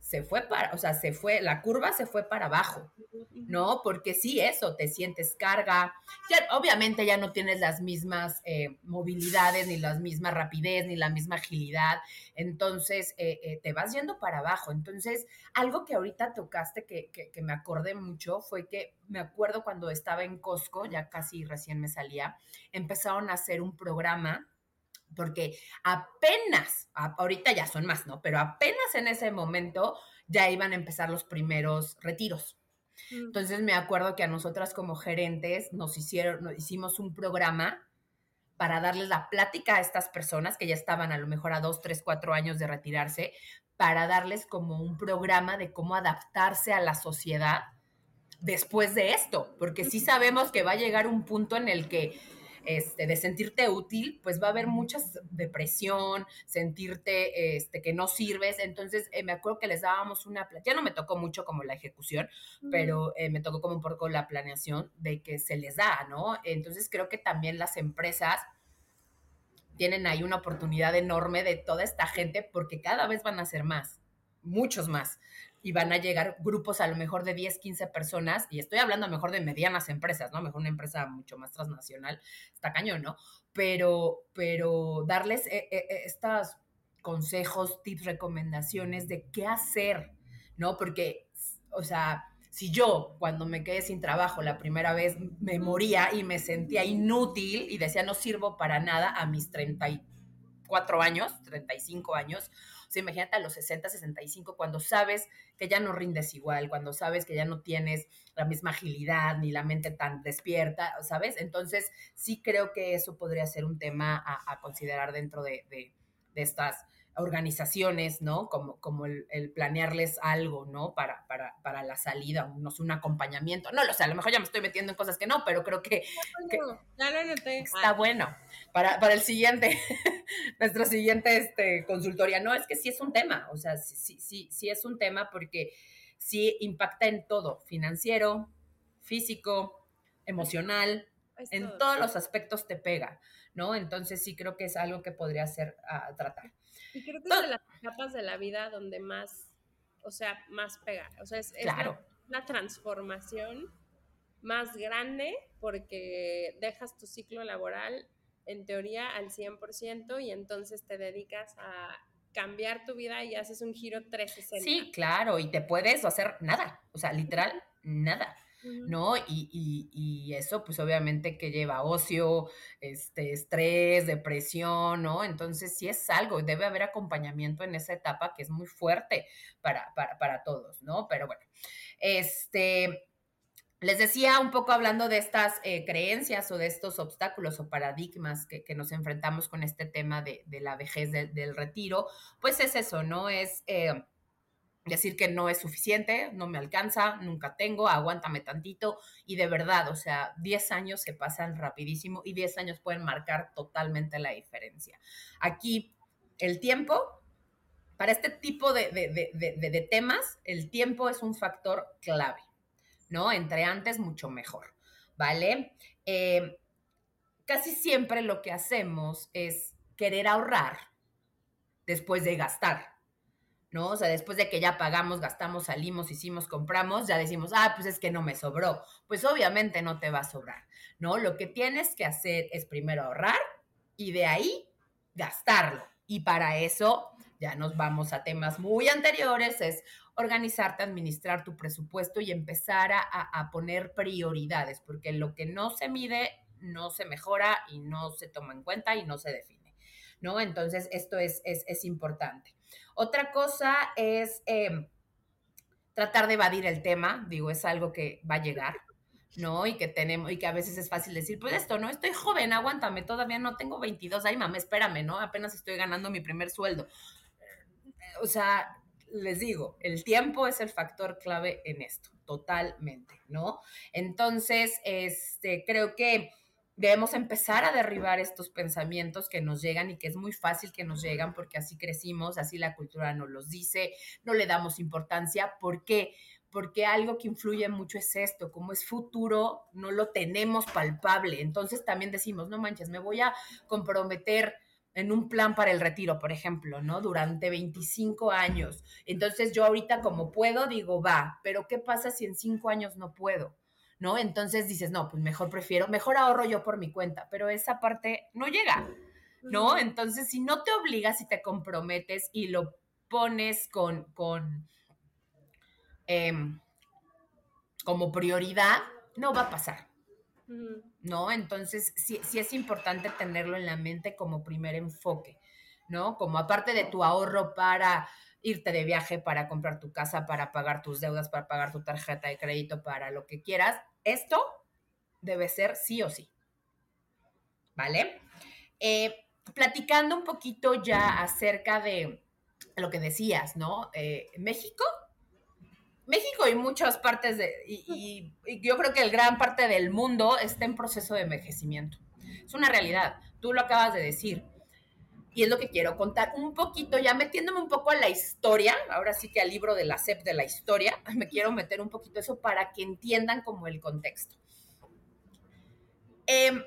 se fue para, o sea, se fue, la curva se fue para abajo, ¿no? Porque sí, eso, te sientes carga, ya, obviamente ya no tienes las mismas eh, movilidades, ni las mismas rapidez, ni la misma agilidad, entonces eh, eh, te vas yendo para abajo. Entonces, algo que ahorita tocaste que, que, que me acordé mucho fue que me acuerdo cuando estaba en Costco, ya casi recién me salía, empezaron a hacer un programa porque apenas, ahorita ya son más, ¿no? Pero apenas en ese momento ya iban a empezar los primeros retiros. Mm. Entonces me acuerdo que a nosotras como gerentes nos hicieron, nos hicimos un programa para darles la plática a estas personas que ya estaban a lo mejor a dos, tres, cuatro años de retirarse, para darles como un programa de cómo adaptarse a la sociedad después de esto, porque sí sabemos que va a llegar un punto en el que este, de sentirte útil, pues va a haber mucha depresión, sentirte este, que no sirves. Entonces, eh, me acuerdo que les dábamos una, ya no me tocó mucho como la ejecución, pero eh, me tocó como un poco la planeación de que se les da, ¿no? Entonces, creo que también las empresas tienen ahí una oportunidad enorme de toda esta gente porque cada vez van a ser más, muchos más y van a llegar grupos a lo mejor de 10, 15 personas, y estoy hablando a lo mejor de medianas empresas, ¿no? Mejor una empresa mucho más transnacional, está cañón, ¿no? Pero, pero darles eh, eh, eh, estos consejos, tips, recomendaciones de qué hacer, ¿no? Porque, o sea, si yo cuando me quedé sin trabajo la primera vez me moría y me sentía inútil y decía no sirvo para nada a mis 34 años, 35 años, imagínate a los 60, 65, cuando sabes que ya no rindes igual, cuando sabes que ya no tienes la misma agilidad ni la mente tan despierta, ¿sabes? Entonces, sí creo que eso podría ser un tema a, considerar dentro de, de estas organizaciones, ¿no? Como, como el, planearles algo, ¿no? Para, para, para la salida, unos, un acompañamiento. No lo sé, a lo mejor ya me estoy metiendo en cosas que no, pero creo que, está bueno. Para, para el siguiente, nuestro siguiente este, consultoría. No, es que sí es un tema, o sea, sí, sí, sí es un tema porque sí impacta en todo, financiero, físico, emocional, en todos los aspectos te pega, ¿no? Entonces sí creo que es algo que podría ser a ah, tratar. Y creo que es de las etapas de la vida donde más, o sea, más pega. O sea, es, una, transformación más grande porque dejas tu ciclo laboral en teoría al 100% y entonces te dedicas a cambiar tu vida y haces un giro 360. Sí, claro, y te puedes hacer nada, o sea, literal, nada. ¿No? Y, y, eso pues obviamente que lleva ocio, este, estrés, depresión, ¿no? Entonces sí es algo, debe haber acompañamiento en esa etapa que es muy fuerte para, para, para todos, ¿no? Pero bueno, este... Les decía un poco hablando de estas eh, creencias o de estos obstáculos o paradigmas que, que nos enfrentamos con este tema de, de la vejez del retiro, pues es eso, ¿no? Es eh, decir que no es suficiente, no me alcanza, nunca tengo, aguántame tantito y de verdad, o sea, 10 años se pasan rapidísimo y 10 años pueden marcar totalmente la diferencia. Aquí el tiempo, para este tipo de, temas, el tiempo es un factor clave, ¿no? Entre antes, mucho mejor, ¿vale? Eh, casi siempre lo que hacemos es querer ahorrar después de gastar, ¿no? O sea, después de que ya pagamos, gastamos, salimos, hicimos, compramos, ya decimos, ah, pues es que no me sobró. Pues obviamente no te va a sobrar, ¿no? Lo que tienes que hacer es primero ahorrar y de ahí gastarlo. Y para eso ya nos vamos a temas muy anteriores, es organizarte, administrar tu presupuesto y empezar a, poner prioridades, porque lo que no se mide no se mejora y no se toma en cuenta y no se define, ¿no? Entonces, esto es, es, importante. Otra cosa es em, tratar de evadir el tema, digo, es algo que va a llegar, ¿no? Y que tenemos, y que a veces es fácil decir, pues esto, ¿no? Estoy joven, aguántame, todavía no tengo 22, ay, mamá, espérame, ¿no? Apenas estoy ganando mi primer sueldo. O sea, les digo, el tiempo es el factor clave en esto, totalmente, ¿no? Entonces, este, creo que debemos empezar a derribar estos pensamientos que nos llegan y que es muy fácil que nos llegan porque así crecimos, así la cultura nos los dice, no le damos importancia. ¿Por qué? Porque algo que influye mucho es esto, como es futuro, no lo tenemos palpable. Entonces también decimos, no manches, me voy a comprometer en un plan para el retiro, por ejemplo, ¿no? Durante 25 años. Entonces yo ahorita como puedo, digo, va, pero ¿qué pasa si en cinco años no puedo? ¿No? Entonces dices, no, pues mejor prefiero, mejor ahorro yo por mi cuenta, pero esa parte no llega, ¿no? Entonces, si no te obligas y te comprometes y lo pones con, con em, como prioridad, no va a pasar. ¿No? Entonces, sí, sí es importante tenerlo en la mente como primer enfoque, ¿no? Como aparte de tu ahorro para irte de viaje para comprar tu casa, para pagar tus deudas, para pagar tu tarjeta de crédito, para lo que quieras. Esto debe ser sí o sí. ¿Vale? Eh, platicando un poquito ya acerca de lo que decías, ¿no? Eh, México. México y muchas partes de, y, yo creo que el gran parte del mundo está en proceso de envejecimiento. Es una realidad. Tú lo acabas de decir y es lo que quiero contar un poquito, ya metiéndome un poco a la historia, ahora sí que al libro de la SEP de la historia, me quiero meter un poquito eso para que entiendan como el contexto. Em,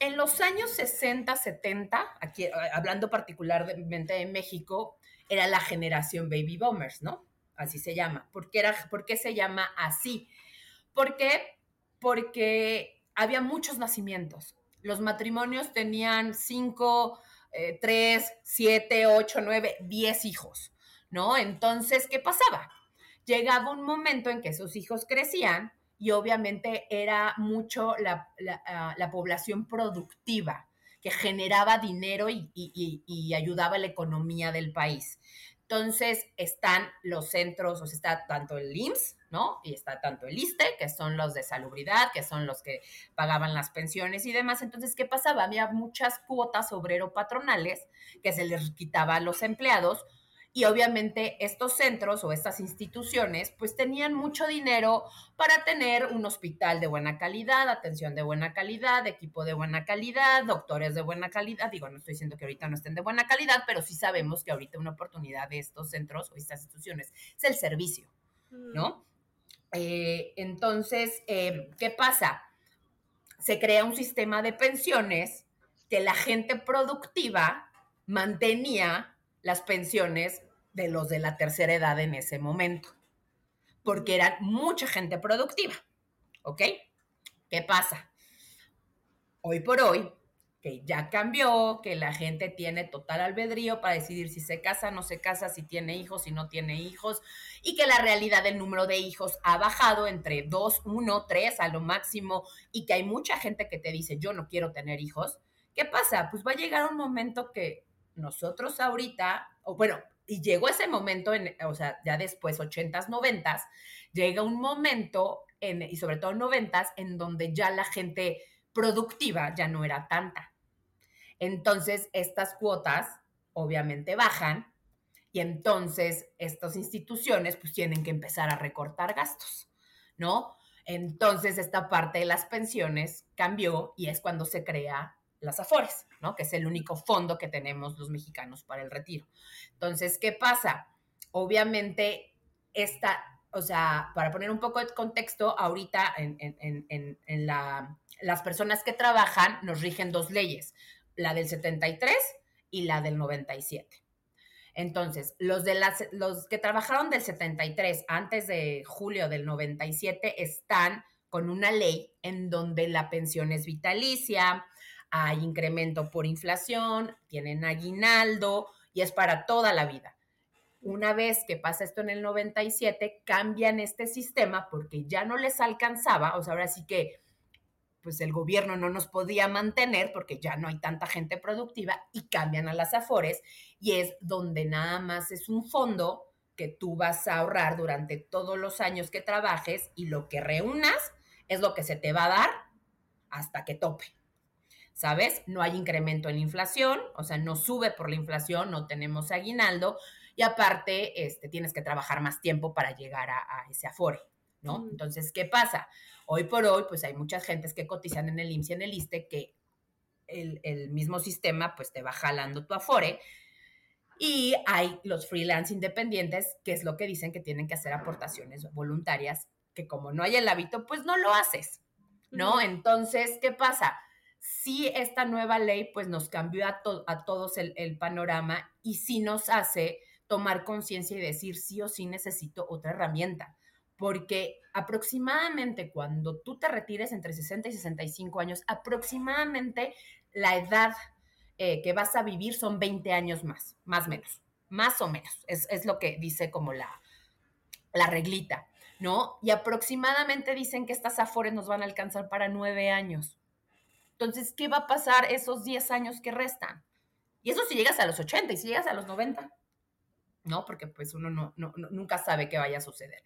en los años 60, 70, aquí eh, hablando particularmente de México, era la generación baby boomers, ¿no? Así se llama. ¿Por qué, era, ¿Por qué se llama así? ¿Por qué? Porque había muchos nacimientos los matrimonios tenían cinco, eh, tres, siete, ocho, nueve, diez hijos, ¿no? Entonces, ¿qué pasaba? Llegaba un momento en que sus hijos crecían y obviamente era mucho la, ah, población productiva que generaba dinero y, ayudaba a la economía del país. Entonces están los centros, o sea, está tanto el IMSS, ¿no? Y está tanto el ISTE, que son los de salubridad, que son los que pagaban las pensiones y demás. Entonces, ¿qué pasaba? Había muchas cuotas obrero-patronales que se les quitaba a los empleados y obviamente estos centros o estas instituciones pues tenían mucho dinero para tener un hospital de buena calidad, atención de buena calidad, equipo de buena calidad, doctores de buena calidad. Digo, no estoy diciendo que ahorita no estén de buena calidad, pero sí sabemos que ahorita una oportunidad de estos centros o estas instituciones es el servicio, ¿no? Eh, entonces, eh, ¿qué pasa? Se crea un sistema de pensiones que la gente productiva mantenía las pensiones de los de la tercera edad en ese momento, porque eran mucha gente productiva. ¿Ok? ¿Qué pasa? Hoy por hoy, que ya cambió, que la gente tiene total albedrío para decidir si se casa, no se casa, si tiene hijos, si no tiene hijos, y que la realidad del número de hijos ha bajado entre dos, uno, tres a lo máximo, y que hay mucha gente que te dice, yo no quiero tener hijos. ¿Qué pasa? Pues va a llegar un momento que nosotros ahorita, o bueno, y llegó ese momento, en, o sea, ya después, ochentas, noventas, llega un momento, en, y sobre todo noventas, en donde ya la gente productiva ya no era tanta. Entonces, estas cuotas obviamente bajan y entonces estas instituciones pues tienen que empezar a recortar gastos, ¿no? Entonces, esta parte de las pensiones cambió y es cuando se crea las Afores, ¿no? Que es el único fondo que tenemos los mexicanos para el retiro. Entonces, ¿qué pasa? Obviamente, esta, o sea, para poner un poco de contexto, ahorita en, en la, las personas que trabajan nos rigen dos leyes, la del 73 y la del 97. Entonces, los, de las, los que trabajaron del 73 antes de julio del 97 están con una ley en donde la pensión es vitalicia, hay incremento por inflación, tienen aguinaldo y es para toda la vida. Una vez que pasa esto en el 97, cambian este sistema porque ya no les alcanzaba, o sea, ahora sí que pues el gobierno no nos podía mantener porque ya no hay tanta gente productiva y cambian a las afores y es donde nada más es un fondo que tú vas a ahorrar durante todos los años que trabajes y lo que reúnas es lo que se te va a dar hasta que tope. ¿Sabes? No hay incremento en la inflación, o sea, no sube por la inflación, no tenemos aguinaldo y aparte este, tienes que trabajar más tiempo para llegar a, a ese afore, ¿no? Entonces, ¿qué pasa? Hoy por hoy, pues hay muchas gentes que cotizan en el IMSS y en el ISTE que el, mismo sistema pues te va jalando tu afore. Y hay los freelance independientes, que es lo que dicen que tienen que hacer aportaciones voluntarias, que como no hay el hábito, pues no lo haces, ¿no? Entonces, ¿qué pasa? Sí, esta nueva ley pues nos cambió a, a todos el, el, panorama y sí nos hace tomar conciencia y decir sí o sí necesito otra herramienta porque aproximadamente cuando tú te retires entre 60 y 65 años, aproximadamente la edad eh, que vas a vivir son 20 años más, más o menos, más o menos, es, lo que dice como la, la reglita, ¿no? Y aproximadamente dicen que estas afores nos van a alcanzar para nueve años. Entonces, ¿qué va a pasar esos 10 años que restan? Y eso si llegas a los 80 y si llegas a los 90. ¿No? Porque pues uno no, nunca sabe qué vaya a suceder.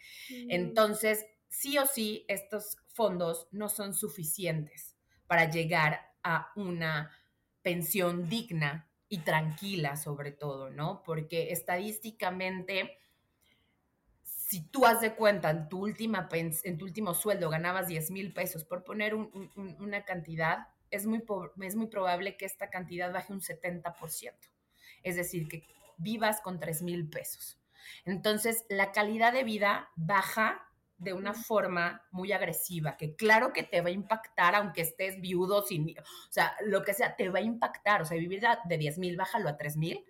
Entonces, sí o sí, estos fondos no son suficientes para llegar a una pensión digna y tranquila sobre todo, ¿no? Porque estadísticamente, si tú has de cuenta en tu, última en tu último sueldo ganabas 10 mil pesos, por poner una cantidad, es muy, es muy probable que esta cantidad baje un 70%. Es decir, que vivas con 3 mil pesos. Entonces, la calidad de vida baja de una forma muy agresiva, que claro que te va a impactar, aunque estés viudo, sin, o sea, lo que sea, te va a impactar. O sea, vivir de 10 mil, bájalo a 3 mil,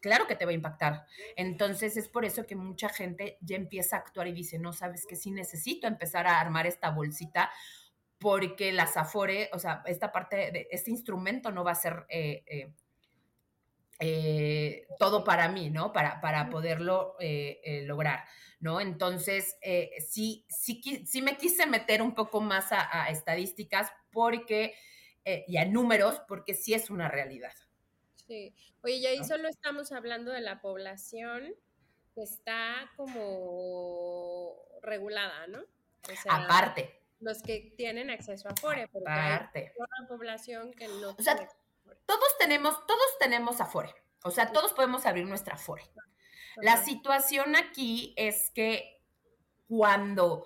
claro que te va a impactar. Entonces, es por eso que mucha gente ya empieza a actuar y dice, no, sabes que sí necesito empezar a armar esta bolsita porque las Afore, o sea, esta parte de este instrumento no va a ser eh, eh, eh, todo para mí, ¿no? Para, para poderlo eh, eh, lograr, ¿no? Entonces, sí, sí, sí me quise meter un poco más a, estadísticas porque, y a números, porque sí es una realidad. Sí. Oye, y ahí solo estamos hablando de la población que está como regulada, ¿no? Aparte. Los que tienen acceso a FORE, porque Aparte. hay una población que no o sea, todos tenemos, todos tenemos Afore. O sea, todos podemos abrir nuestra Afore. La situación aquí es que cuando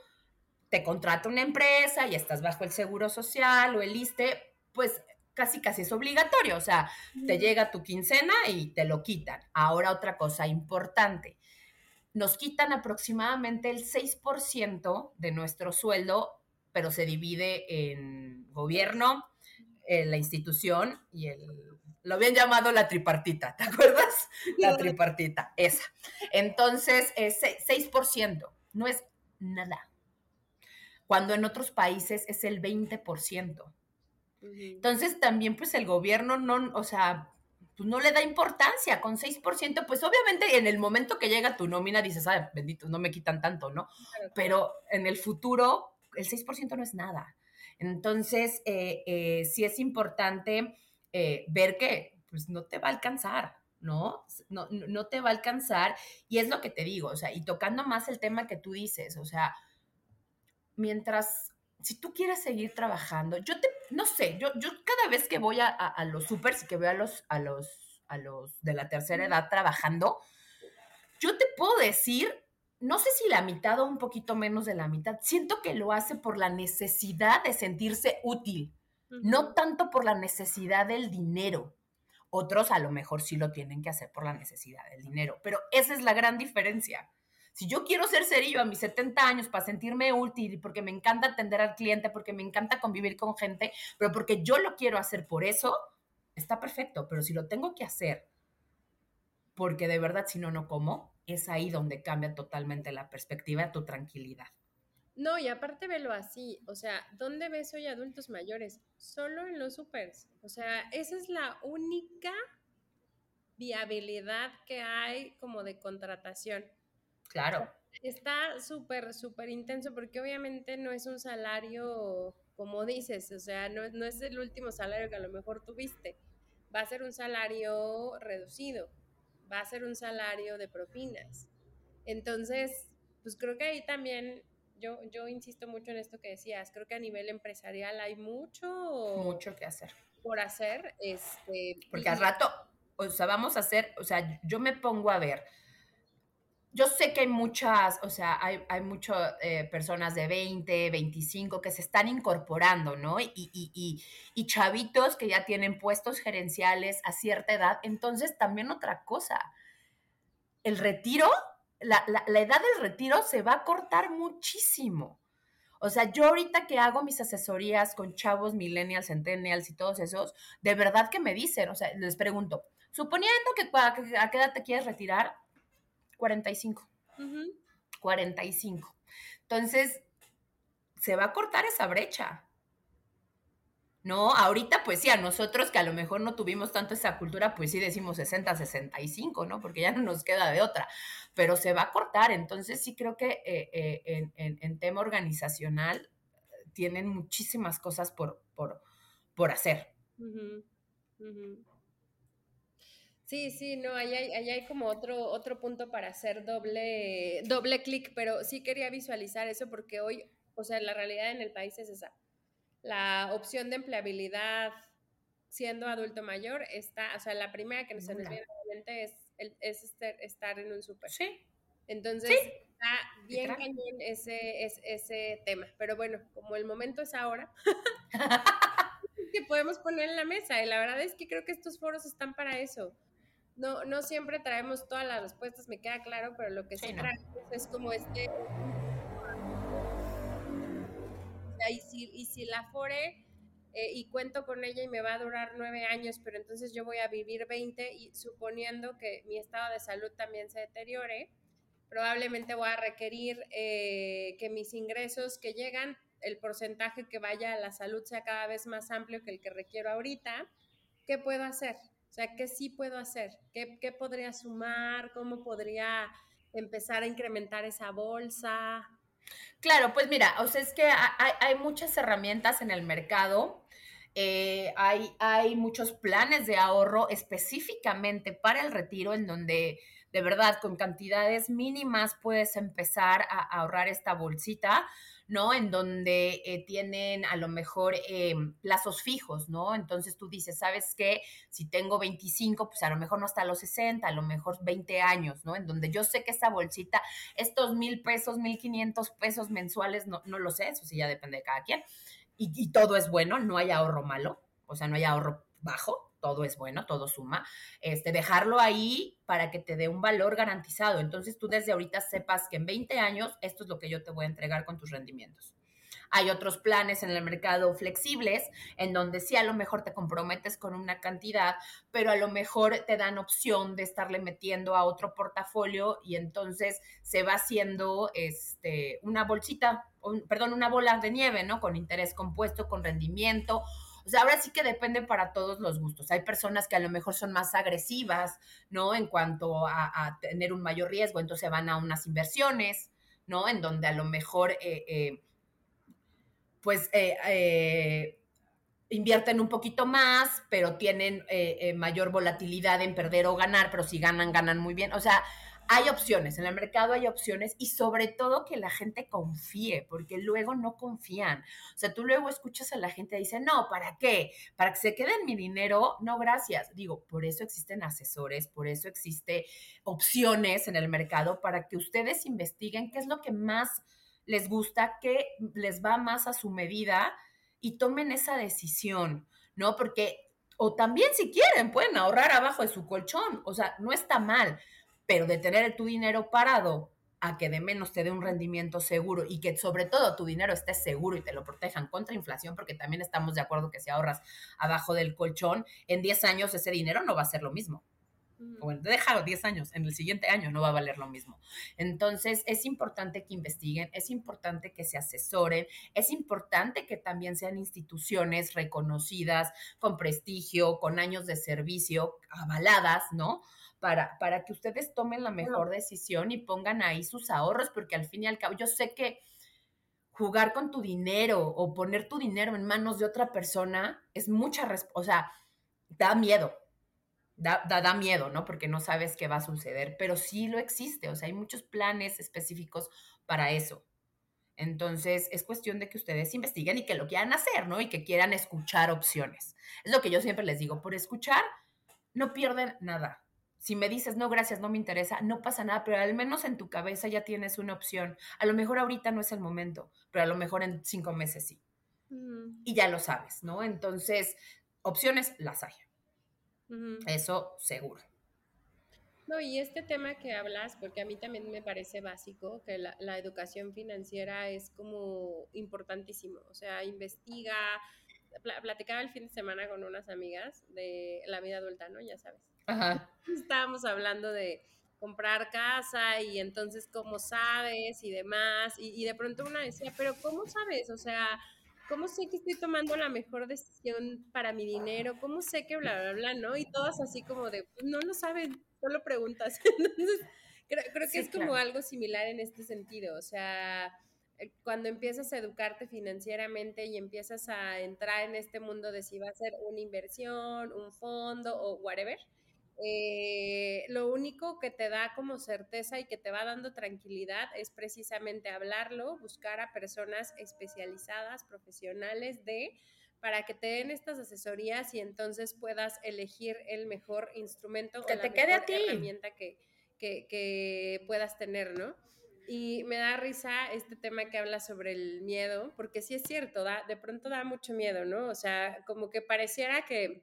te contrata una empresa y estás bajo el seguro social o el ISTE, pues casi casi es obligatorio. O sea, te llega tu quincena y te lo quitan. Ahora otra cosa importante. Nos quitan aproximadamente el 6% de nuestro sueldo, pero se divide en gobierno, eh, la institución y el... Lo habían llamado la tripartita, ¿te acuerdas? La tripartita, esa. Entonces, es 6%, no es nada. Cuando en otros países es el 20%. Entonces, también, pues, el gobierno no, o sea, pues no le da importancia. Con 6%, pues obviamente en el momento que llega tu nómina dices, ay, bendito, no me quitan tanto, ¿no? Pero en el futuro, el 6% no es nada. Entonces, eh, eh, sí es importante eh, ver que pues, no te va a alcanzar, ¿no? ¿no? No te va a alcanzar. Y es lo que te digo, o sea, y tocando más el tema que tú dices, o sea, mientras, si tú quieres seguir trabajando, yo te, no sé, yo, yo cada vez que voy a, los supers y que veo a los, a los, a los de la tercera edad trabajando, yo te puedo decir no sé si la mitad o un poquito menos de la mitad, siento que lo hace por la necesidad de sentirse útil, no tanto por la necesidad del dinero. Otros a lo mejor sí lo tienen que hacer por la necesidad del dinero, pero esa es la gran diferencia. Si yo quiero ser serio a mis 70 años para sentirme útil, porque me encanta atender al cliente, porque me encanta convivir con gente, pero porque yo lo quiero hacer por eso, está perfecto. Pero si lo tengo que hacer porque de verdad si no, no como, es ahí donde cambia totalmente la perspectiva, tu tranquilidad. No, y aparte velo así, o sea, ¿dónde ves hoy adultos mayores? Solo en los supers. O sea, esa es la única viabilidad que hay como de contratación. Claro. Está súper, súper intenso porque obviamente no es un salario, como dices, o sea, no, no es el último salario que a lo mejor tuviste, va a ser un salario reducido, va a ser un salario de propinas. Entonces, pues creo que ahí también yo, yo insisto mucho en esto que decías, creo que a nivel empresarial hay mucho... Mucho que hacer. Por hacer, este... Porque al rato, o sea, vamos a hacer, o sea, yo me pongo a ver, yo sé que hay muchas, o sea, hay, hay muchas eh, personas de 20, 25 que se están incorporando, ¿no? Y, y, y, y, chavitos que ya tienen puestos gerenciales a cierta edad. Entonces, también otra cosa, el retiro la, edad del retiro se va a cortar muchísimo. O sea, yo ahorita que hago mis asesorías con chavos, millennials, centennials y todos esos, de verdad que me dicen, o sea, les pregunto, suponiendo que a, qué edad te quieres retirar, 45. 45. Entonces, se va a cortar esa brecha. ¿no? Ahorita, pues sí, a nosotros que a lo mejor no tuvimos tanto esa cultura, pues sí decimos 60, 65, ¿no? Porque ya no nos queda de otra, pero se va a cortar. Entonces sí creo que eh, eh, en, tema organizacional tienen muchísimas cosas por, por, por hacer. Sí, sí, no, ahí hay, hay como otro, otro punto para hacer doble, doble clic, pero sí quería visualizar eso porque hoy, o sea, la realidad en el país es esa la opción de empleabilidad siendo adulto mayor está, o sea, la primera que se nos viene a la mente es, es este, estar en un súper. Sí. Entonces, está bien cañón ese, ese tema. Pero bueno, como el momento es ahora, que podemos poner en la mesa. Y la verdad es que creo que estos foros están para eso. No, no siempre traemos todas las respuestas, me queda claro, pero lo que sí, traemos es como este y si, y si la fore eh, y cuento con ella y me va a durar nueve años, pero entonces yo voy a vivir 20 y suponiendo que mi estado de salud también se deteriore, probablemente voy a requerir eh, que mis ingresos que llegan, el porcentaje que vaya a la salud sea cada vez más amplio que el que requiero ahorita. ¿Qué puedo hacer? O sea, ¿qué sí puedo hacer? ¿Qué, qué podría sumar? ¿Cómo podría empezar a incrementar esa bolsa? Claro, pues mira, o sea, es que hay, muchas herramientas en el mercado. Eh, hay, hay muchos planes de ahorro específicamente para el retiro en donde de verdad con cantidades mínimas puedes empezar a ahorrar esta bolsita ¿no? En donde eh, tienen a lo mejor eh, plazos fijos, ¿no? Entonces tú dices, ¿sabes qué? Si tengo 25, pues a lo mejor no hasta los 60, a lo mejor 20 años, ¿no? En donde yo sé que esa bolsita, estos mil pesos, mil quinientos pesos mensuales, no, no lo sé, eso sí ya depende de cada quien. Y, y todo es bueno, no hay ahorro malo, o sea, no hay ahorro bajo, todo es bueno, todo suma, este, dejarlo ahí para que te dé un valor garantizado. Entonces tú desde ahorita sepas que en 20 años esto es lo que yo te voy a entregar con tus rendimientos. Hay otros planes en el mercado flexibles en donde sí a lo mejor te comprometes con una cantidad, pero a lo mejor te dan opción de estarle metiendo a otro portafolio y entonces se va haciendo este, una bolsita, perdón, una bola de nieve, ¿no? Con interés compuesto, con rendimiento o sea, ahora sí que depende para todos los gustos. Hay personas que a lo mejor son más agresivas, ¿no? En cuanto a, tener un mayor riesgo, entonces van a unas inversiones, ¿no? En donde a lo mejor, eh, eh, pues, eh, invierten un poquito más, pero tienen mayor volatilidad en perder o ganar, pero si ganan, ganan muy bien. O sea, hay opciones, en el mercado hay opciones y sobre todo que la gente confíe, porque luego no confían. O sea, tú luego escuchas a la gente y dice, no, ¿para qué? ¿Para que se queden mi dinero? No, gracias. Digo, por eso existen asesores, por eso existe opciones en el mercado para que ustedes investiguen qué es lo que más les gusta, qué les va más a su medida y tomen esa decisión, ¿no? Porque, o también si quieren, pueden ahorrar abajo de su colchón, o sea, no está mal, pero de tener tu dinero parado a que de menos te dé un rendimiento seguro y que sobre todo tu dinero esté seguro y te lo protejan contra inflación, porque también estamos de acuerdo que si ahorras abajo del colchón, en 10 años ese dinero no va a ser lo mismo. Bueno, deja 10 años, en el siguiente año no va a valer lo mismo. Entonces, es importante que investiguen, es importante que se asesoren, es importante que también sean instituciones reconocidas, con prestigio, con años de servicio, avaladas, ¿no? Para, para que ustedes tomen la mejor decisión y pongan ahí sus ahorros, porque al fin y al cabo yo sé que jugar con tu dinero o poner tu dinero en manos de otra persona es mucha, o sea, da miedo, da, da, da, miedo, ¿no? Porque no sabes qué va a suceder, pero sí lo existe, o sea, hay muchos planes específicos para eso. Entonces, es cuestión de que ustedes investiguen y que lo quieran hacer, ¿no? Y que quieran escuchar opciones. Es lo que yo siempre les digo, por escuchar no pierden nada si me dices, no, gracias, no me interesa, no pasa nada, pero al menos en tu cabeza ya tienes una opción. A lo mejor ahorita no es el momento, pero a lo mejor en cinco meses sí. Mm. Y ya lo sabes, ¿no? Entonces, opciones las hay. Eso seguro. No, y este tema que hablas, porque a mí también me parece básico, que la, la educación financiera es como importantísimo. O sea, investiga. Platicaba el fin de semana con unas amigas de la vida adulta, ¿no? Ya sabes Ajá. Estábamos hablando de comprar casa y entonces cómo sabes y demás. Y, de pronto una decía, pero ¿cómo sabes? O sea, ¿cómo sé que estoy tomando la mejor decisión para mi dinero? ¿Cómo sé que bla, bla, bla? ¿No? Y todas así como de, no lo saben, solo preguntas. Entonces, creo, creo que es como algo similar en este sentido. O sea, eh, cuando empiezas a educarte financieramente y empiezas a entrar en este mundo de si va a ser una inversión, un fondo o whatever, eh, lo único que te da como certeza y que te va dando tranquilidad es precisamente hablarlo, buscar a personas especializadas, profesionales de, para que te den estas asesorías y entonces puedas elegir el mejor instrumento que o la te quede a ti. herramienta que, que, que puedas tener, ¿no? Y me da risa este tema que habla sobre el miedo, porque sí es cierto, da, de pronto da mucho miedo, ¿no? O sea, como que pareciera que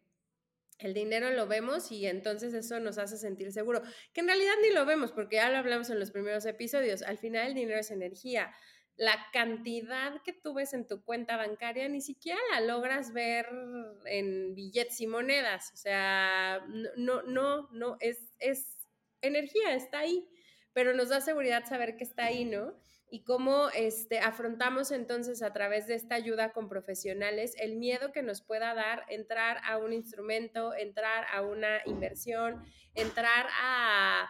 el dinero lo vemos y entonces eso nos hace sentir seguro, que en realidad ni lo vemos porque ya lo hablamos en los primeros episodios, al final el dinero es energía. La cantidad que tú ves en tu cuenta bancaria ni siquiera la logras ver en billetes y monedas, o sea, no, no, no, es, es energía, está ahí, pero nos da seguridad saber que está ahí, ¿no? Y cómo este, afrontamos entonces a través de esta ayuda con profesionales el miedo que nos pueda dar entrar a un instrumento, entrar a una inversión, entrar a,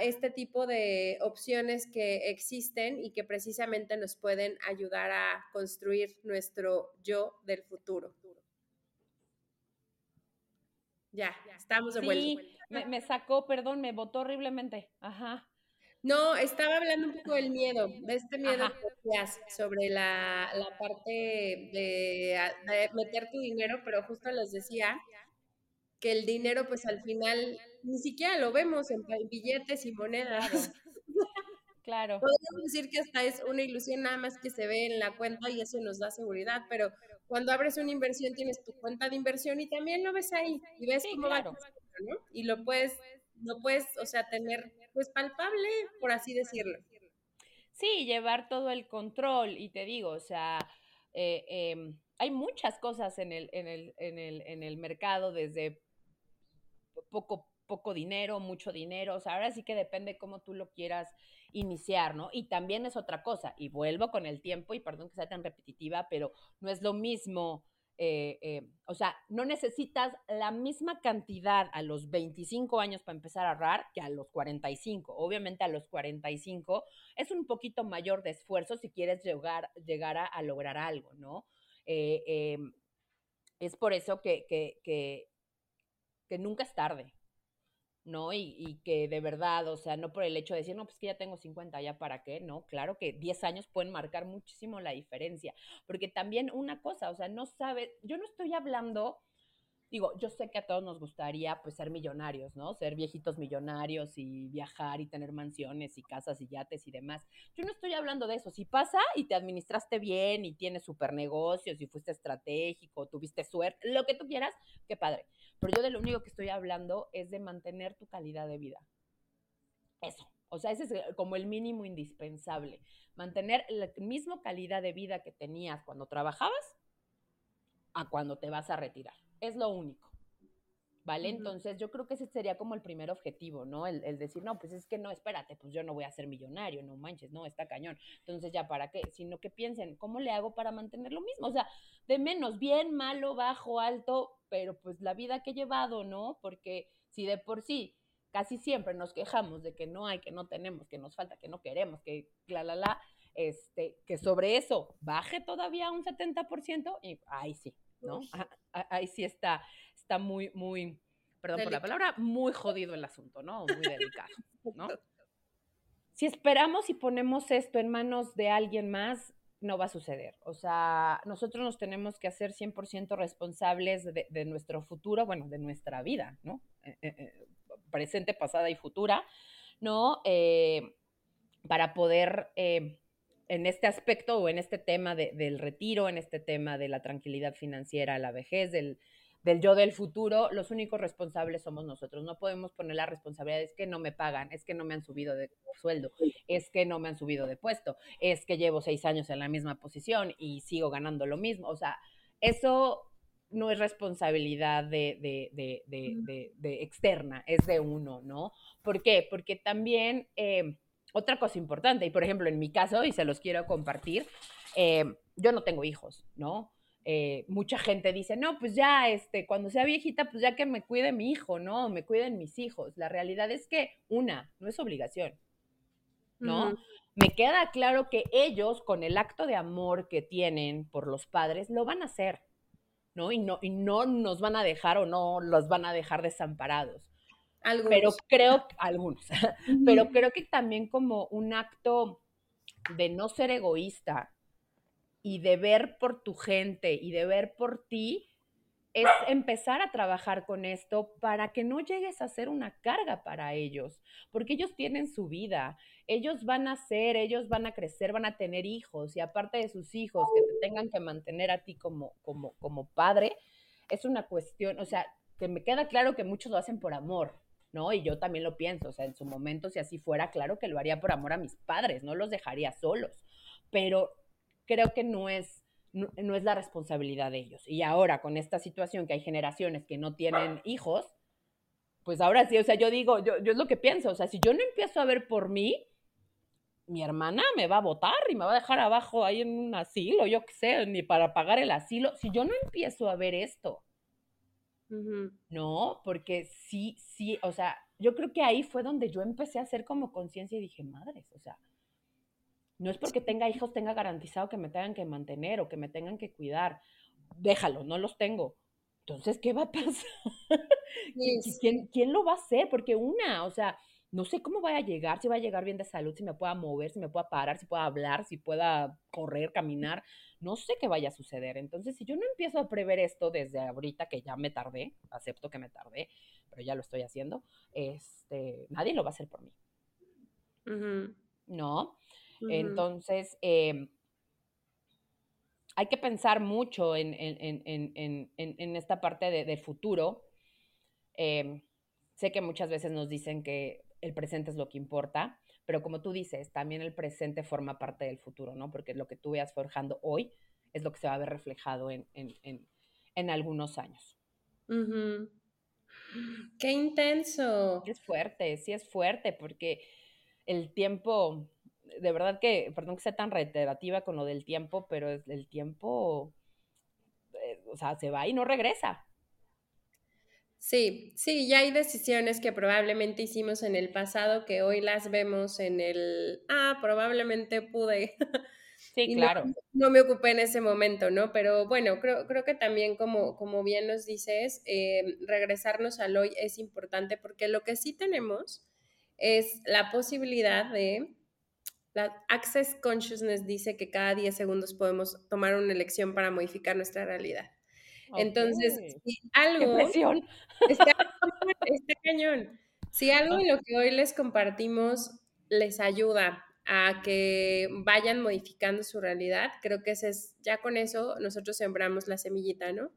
este tipo de opciones que existen y que precisamente nos pueden ayudar a construir nuestro yo del futuro. Ya, estamos de vuelta. Sí, me, me sacó, perdón, me botó horriblemente. Ajá. No, estaba hablando un poco del miedo, de este miedo que sobre la, parte de, meter tu dinero, pero justo les decía que el dinero pues al final ni siquiera lo vemos en billetes y monedas. Claro. Podríamos decir que hasta es una ilusión nada más que se ve en la cuenta y eso nos da seguridad, pero cuando abres una inversión tienes tu cuenta de inversión y también lo ves ahí y ves cómo va, ¿no? Y lo puedes, lo puedes, o sea, tener pues palpable, por así decirlo. Sí, llevar todo el control y te digo, o sea, eh, em, hay muchas cosas en el, en el, en el, en el mercado, desde poco, poco dinero, mucho dinero, o sea, ahora sí que depende cómo tú lo quieras iniciar, ¿no? Y también es otra cosa, y vuelvo con el tiempo, y perdón que sea tan repetitiva, pero no es lo mismo eh, eh, o sea, no necesitas la misma cantidad a los 25 años para empezar a ahorrar que a los 45. Obviamente a los 45 es un poquito mayor de esfuerzo si quieres llegar, a, lograr algo, ¿no? Eh, em, es por eso que, que, que, que nunca es tarde. ¿No? Y, y, que de verdad, o sea, no por el hecho de decir, no, pues que ya tengo 50, ya para qué, ¿no? Claro que 10 años pueden marcar muchísimo la diferencia, porque también una cosa, o sea, no sabe, yo no estoy hablando digo, yo sé que a todos nos gustaría pues ser millonarios, ¿no? Ser viejitos millonarios y viajar y tener mansiones y casas y yates y demás. Yo no estoy hablando de eso. Si pasa y te administraste bien y tienes super negocios y fuiste estratégico, tuviste suerte, lo que tú quieras, qué padre. Pero yo de lo único que estoy hablando es de mantener tu calidad de vida. Eso. O sea, ese es como el mínimo indispensable. Mantener la misma calidad de vida que tenías cuando trabajabas a cuando te vas a retirar. Es lo único. ¿Vale? Entonces yo creo que ese sería como el primer objetivo, ¿no? El, decir, no, pues es que no, espérate, pues yo no voy a ser millonario, no manches, no, está cañón. Entonces ya, ¿para qué? Sino que piensen, ¿cómo le hago para mantener lo mismo? O sea, de menos, bien, malo, bajo, alto, pero pues la vida que he llevado, ¿no? Porque si de por sí casi siempre nos quejamos de que no hay, que no tenemos, que nos falta, que no queremos, que la, la, la, este, que sobre eso baje todavía un 70% y ahí sí, ¿no? Ahí sí está, está muy, muy, perdón por la palabra, muy jodido el asunto, ¿no? Muy delicado, ¿no? Si esperamos y ponemos esto en manos de alguien más, no va a suceder. O sea, nosotros nos tenemos que hacer 100% responsables de, nuestro futuro, bueno, de nuestra vida, ¿no? Eh, eh, eh, presente, pasada y futura, ¿no? para poder en este aspecto o en este tema del retiro, en este tema de la tranquilidad financiera, la vejez, del, del yo del futuro, los únicos responsables somos nosotros. No podemos poner la responsabilidad, es que no me pagan, es que no me han subido de sueldo, es que no me han subido de puesto, es que llevo seis años en la misma posición y sigo ganando lo mismo. O sea, eso no es responsabilidad de, de, de, de externa, es de uno, ¿no? ¿Por qué? Porque también... Eh, otra cosa importante, y por ejemplo, en mi caso, y se los quiero compartir, eh, yo no tengo hijos, ¿no? Eh, mucha gente dice, no, pues ya, este, cuando sea viejita, pues ya que me cuide mi hijo, ¿no? Me cuiden mis hijos. La realidad es que, una, no es obligación, ¿no? Me queda claro que ellos, con el acto de amor que tienen por los padres, lo van a hacer, ¿no? Y no, y no nos van a dejar o no los van a dejar desamparados. Pero creo, algunos, pero creo que también como un acto de no ser egoísta y de ver por tu gente y de ver por ti, es empezar a trabajar con esto para que no llegues a ser una carga para ellos, porque ellos tienen su vida, ellos van a ser, ellos van a crecer, van a tener hijos y aparte de sus hijos que te tengan que mantener a ti como, como, como padre, es una cuestión, o sea, que me queda claro que muchos lo hacen por amor, ¿no? Y yo también lo pienso, o sea, en su momento, si así fuera, claro que lo haría por amor a mis padres, no los dejaría solos, pero creo que no es, no, es la responsabilidad de ellos. Y ahora, con esta situación que hay generaciones que no tienen hijos, pues ahora sí, o sea, yo digo, yo, yo es lo que pienso, o sea, si yo no empiezo a ver por mí, mi hermana me va a votar y me va a dejar abajo ahí en un asilo, yo qué sé, ni para pagar el asilo, si yo no empiezo a ver esto, no, porque sí, sí, o sea, yo creo que ahí fue donde yo empecé a hacer como conciencia y dije, madres, o sea, no es porque tenga hijos, tenga garantizado que me tengan que mantener o que me tengan que cuidar. Déjalo, no los tengo. Entonces, ¿qué va a pasar? ¿Quién, ¿Quién, lo va a hacer? Porque una, o sea, no sé cómo vaya a llegar, si va a llegar bien de salud, si me pueda mover, si me pueda parar, si pueda hablar, si pueda correr, caminar, no sé qué vaya a suceder. Entonces, si yo no empiezo a prever esto desde ahorita, que ya me tardé, acepto que me tardé, pero ya lo estoy haciendo, este, nadie lo va a hacer por mí. ¿No? Entonces, em, hay que pensar mucho en, esta parte de, futuro. Em, sé que muchas veces nos dicen que el presente es lo que importa, pero como tú dices, también el presente forma parte del futuro, ¿no? Porque lo que tú veas forjando hoy es lo que se va a ver reflejado en, algunos años. ¡Qué intenso! Es fuerte, sí es fuerte, porque el tiempo, de verdad que, perdón que sea tan reiterativa con lo del tiempo, pero el tiempo, eh, o sea, se va y no regresa. Sí, sí, ya hay decisiones que probablemente hicimos en el pasado que hoy las vemos en el, ah, probablemente pude. Sí, claro. No, me ocupé en ese momento, ¿no? Pero bueno, creo, creo que también como, como bien nos dices, eh, regresarnos al hoy es importante porque lo que sí tenemos es la posibilidad de, la Access Consciousness dice que cada 10 segundos podemos tomar una elección para modificar nuestra realidad. Entonces, si algo... Está, está cañón. Si algo de lo que hoy les compartimos les ayuda a que vayan modificando su realidad, creo que ese es, ya con eso nosotros sembramos la semillita, ¿no?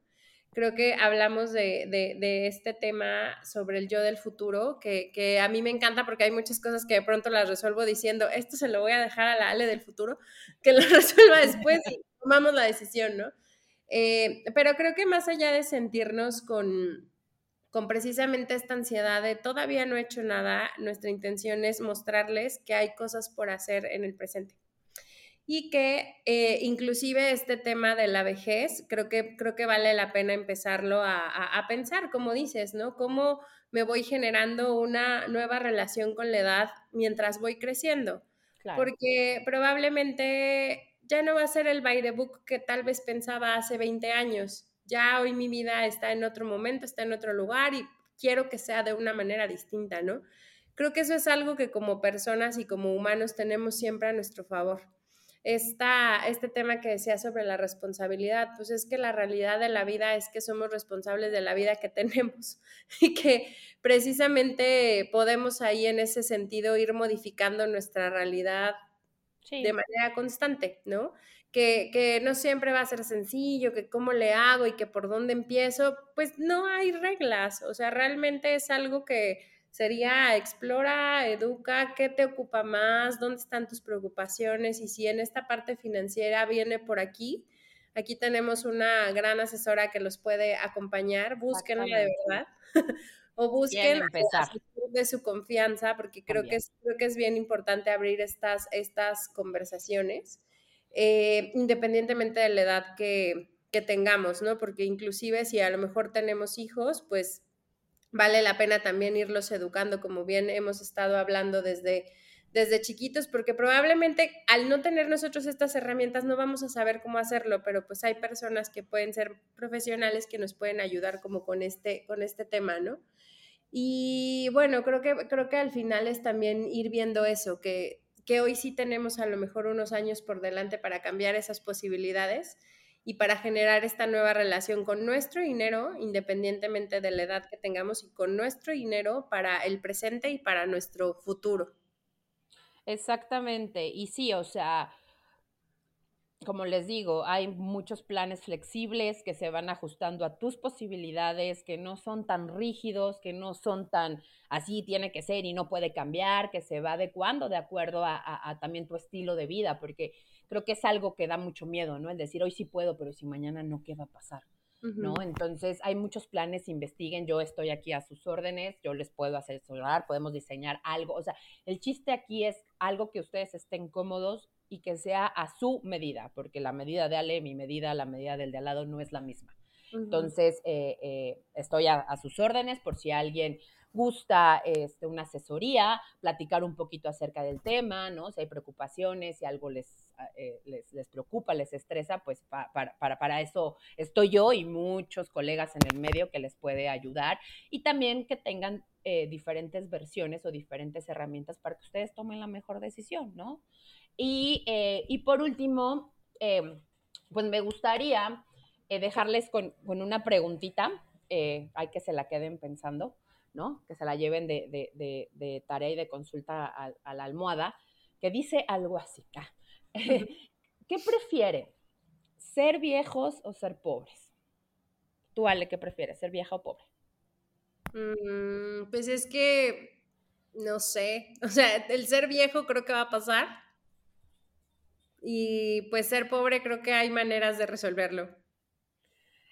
Creo que hablamos de, de, este tema sobre el yo del futuro, que, que, a mí me encanta porque hay muchas cosas que de pronto las resuelvo diciendo, esto se lo voy a dejar a la Ale del futuro, que lo resuelva después y tomamos la decisión, ¿no? Eh, pero creo que más allá de sentirnos con, con precisamente esta ansiedad de todavía no he hecho nada, nuestra intención es mostrarles que hay cosas por hacer en el presente. Y que eh, inclusive este tema de la vejez, creo que, creo que vale la pena empezarlo a, pensar, como dices, ¿no? Cómo me voy generando una nueva relación con la edad mientras voy creciendo. Porque probablemente ya no va a ser el by the book que tal vez pensaba hace 20 años ya hoy mi vida está en otro momento, está en otro lugar y quiero que sea de una manera distinta, ¿no? Creo que eso es algo que como personas y como humanos tenemos siempre a nuestro favor. Esta, este tema que decía sobre la responsabilidad, pues es que la realidad de la vida es que somos responsables de la vida que tenemos y que precisamente podemos ahí en ese sentido ir modificando nuestra realidad de manera constante, ¿no? que, no siempre va a ser sencillo, que cómo le hago y que por dónde empiezo, pues no hay reglas, o sea, realmente es algo que sería explora, educa, qué te ocupa más, dónde están tus preocupaciones y si en esta parte financiera viene por aquí, aquí tenemos una gran asesora que los puede acompañar, búsquenla de verdad. O busquen de su confianza, porque creo que, es, creo que es bien importante abrir estas, estas conversaciones. Eh, independientemente de la edad que, tengamos, ¿no? Porque inclusive si a lo mejor tenemos hijos, pues vale la pena también irlos educando, como bien hemos estado hablando desde, desde chiquitos, porque probablemente al no tener nosotros estas herramientas no vamos a saber cómo hacerlo, pero pues hay personas que pueden ser profesionales que nos pueden ayudar como con este, con este tema, ¿no? Y bueno, creo que, creo que al final es también ir viendo eso, que que hoy sí tenemos a lo mejor unos años por delante para cambiar esas posibilidades y para generar esta nueva relación con nuestro dinero, independientemente de la edad que tengamos, y con nuestro dinero para el presente y para nuestro futuro. Exactamente. Y sí, o sea, como les digo, hay muchos planes flexibles que se van ajustando a tus posibilidades, que no son tan rígidos, que no son tan así tiene que ser y no puede cambiar, que se va adecuando de acuerdo a, también tu estilo de vida, porque creo que es algo que da mucho miedo, ¿no? El decir hoy sí puedo, pero si mañana no, ¿qué va a pasar? ¿No? Entonces, hay muchos planes, investiguen, yo estoy aquí a sus órdenes, yo les puedo asesorar, podemos diseñar algo, o sea, el chiste aquí es algo que ustedes estén cómodos y que sea a su medida, porque la medida de Ale, mi medida, la medida del de al lado no es la misma. Entonces, eh, eh, estoy a, sus órdenes por si alguien gusta este, una asesoría, platicar un poquito acerca del tema, ¿no? Si hay preocupaciones, si algo les, ah, eh, les, les, preocupa, les estresa, pues para, para, eso estoy yo y muchos colegas en el medio que les puede ayudar y también que tengan diferentes versiones o diferentes herramientas para que ustedes tomen la mejor decisión, ¿no? Eh, y, por último, eh, pues me gustaría eh, dejarles con, una preguntita, hay que se la queden pensando, ¿no? Que se la lleven de, tarea y de consulta a, la almohada, que dice algo así. Ah, ¿Qué prefieren? ¿Ser viejos o ser pobres? Tú, Ale, ¿qué prefieres? ¿Ser vieja o pobre? Mm, pues es que, no sé, o sea, el ser viejo creo que va a pasar y pues ser pobre creo que hay maneras de resolverlo.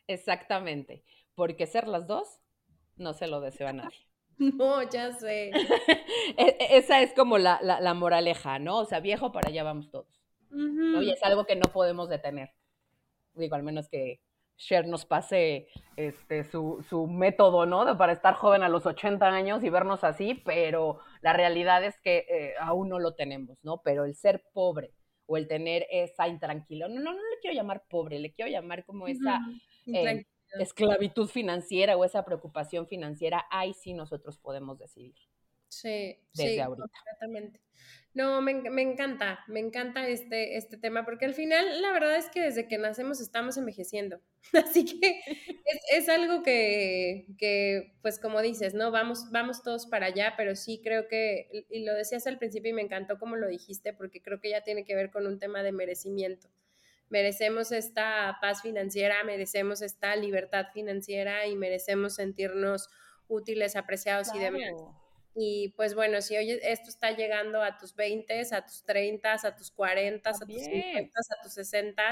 Exactamente, porque ser las dos no se lo deseo a nadie. No, ya sé. E, e, esa es como la, la, moraleja, ¿no? O sea, viejo, para allá vamos todos. Y es algo que no podemos detener. Digo, al menos que Cher nos pase este, su, su, método, ¿no? Para estar joven a los 80 años y vernos así, pero la realidad es que eh, aún no lo tenemos, ¿no? Pero el ser pobre, o el tener esa intranquilidad. No, no, no le quiero llamar pobre, le quiero llamar como esa eh, esclavitud financiera o esa preocupación financiera. Ahí sí nosotros podemos decidir. Sí, desde sí, ahorita. completamente. No, me, me, encanta, me encanta este, este tema, porque al final la verdad es que desde que nacemos estamos envejeciendo. Así que es, es algo que, que, pues como dices, ¿no? Vamos, vamos todos para allá, pero sí creo que, y lo decías al principio y me encantó como lo dijiste, porque creo que ya tiene que ver con un tema de merecimiento. Merecemos esta paz financiera, merecemos esta libertad financiera y merecemos sentirnos útiles, apreciados claro. y demás. Y pues bueno, si hoy esto está llegando a tus 20, a tus 30, a tus 40, También. a tus 50, a tus 60,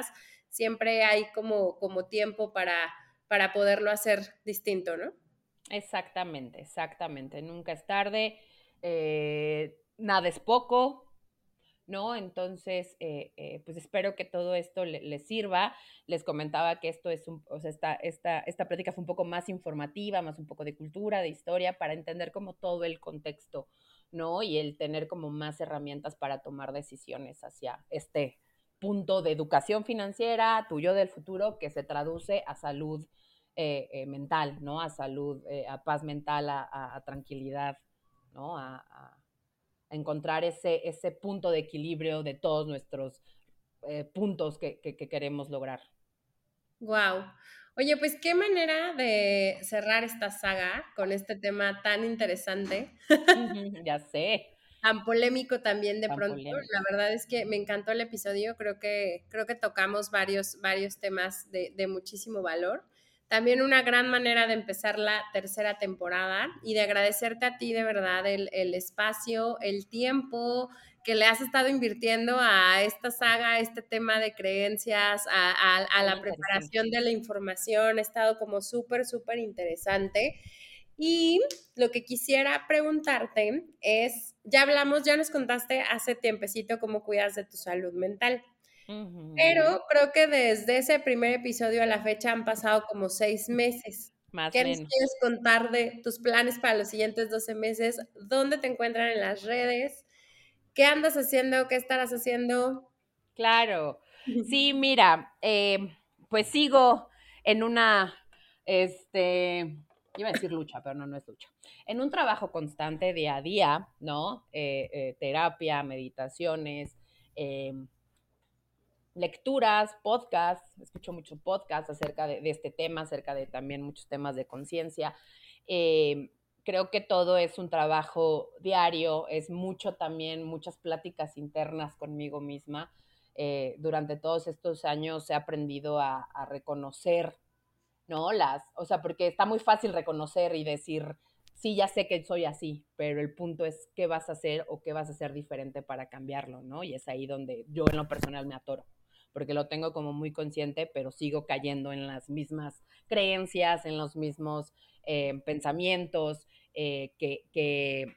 siempre hay como, como tiempo para, para poderlo hacer distinto, ¿no? Exactamente, exactamente. Nunca es tarde, eh, nada es poco, ¿no? Entonces, eh, eh, pues espero que todo esto les le sirva. Les comentaba que esto es un, o sea, esta, esta, esta plática fue un poco más informativa, más un poco de cultura, de historia, para entender como todo el contexto, ¿no? Y el tener como más herramientas para tomar decisiones hacia este punto de educación financiera, tuyo del futuro, que se traduce a salud eh, mental, ¿no? A salud, a paz mental, a, tranquilidad, ¿no? A, encontrar ese, ese punto de equilibrio de todos nuestros eh, puntos que, que, que, queremos lograr. Wow. Oye, pues qué manera de cerrar esta saga con este tema tan interesante. ya sé. Tan polémico también de tan pronto. Polémico. La verdad es que me encantó el episodio. Creo que, creo que tocamos varios, varios temas de, de muchísimo valor. También una gran manera de empezar la tercera temporada y de agradecerte a ti de verdad el, el, espacio, el tiempo que le has estado invirtiendo a esta saga, a este tema de creencias, a, a, a la preparación de la información. Ha estado como súper, súper interesante. Y lo que quisiera preguntarte es, ya hablamos, ya nos contaste hace tiempecito cómo cuidas de tu salud mental. Pero creo que desde ese primer episodio a la fecha han pasado como seis meses. Más ¿Qué nos quieres contar de tus planes para los siguientes 12 meses? ¿Dónde te encuentran en las redes? ¿Qué andas haciendo? ¿Qué estarás haciendo? Claro. Sí, mira, eh, pues sigo en una, este, iba a decir lucha, pero no, no es lucha. En un trabajo constante día a día, ¿no? Eh, eh, terapia, meditaciones, eh, lecturas, podcasts, escucho mucho podcast acerca de, este tema, acerca de también muchos temas de conciencia. Eh, creo que todo es un trabajo diario, es mucho también, muchas pláticas internas conmigo misma. Eh, durante todos estos años he aprendido a, a, reconocer, ¿no? Las, o sea, porque está muy fácil reconocer y decir, sí, ya sé que soy así, pero el punto es qué vas a hacer o qué vas a hacer diferente para cambiarlo, ¿no? Y es ahí donde yo en lo personal me atoro porque lo tengo como muy consciente, pero sigo cayendo en las mismas creencias, en los mismos eh, pensamientos eh, que, que,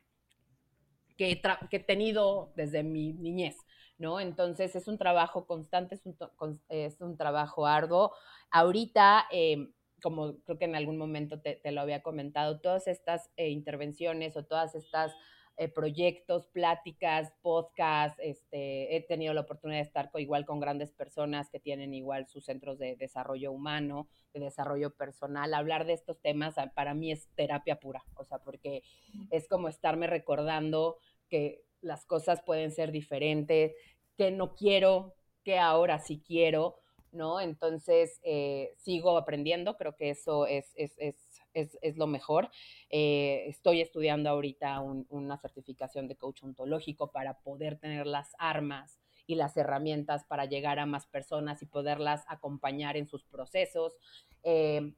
que, he tenido desde mi niñez, ¿no? Entonces es un trabajo constante, es un, es un trabajo arduo. Ahorita, eh, como creo que en algún momento te, te lo había comentado, todas estas intervenciones o todas estas eh, proyectos, pláticas, podcasts, este, he tenido la oportunidad de estar con, igual con grandes personas que tienen igual sus centros de desarrollo humano, de desarrollo personal. Hablar de estos temas ah, para mí es terapia pura, o sea, porque es como estarme recordando que las cosas pueden ser diferentes, que no quiero, que ahora sí quiero, ¿no? Entonces, eh, sigo aprendiendo, creo que eso es, es, es es, es lo mejor. Eh, estoy estudiando ahorita un, una certificación de coach ontológico para poder tener las armas y las herramientas para llegar a más personas y poderlas acompañar en sus procesos. Eh,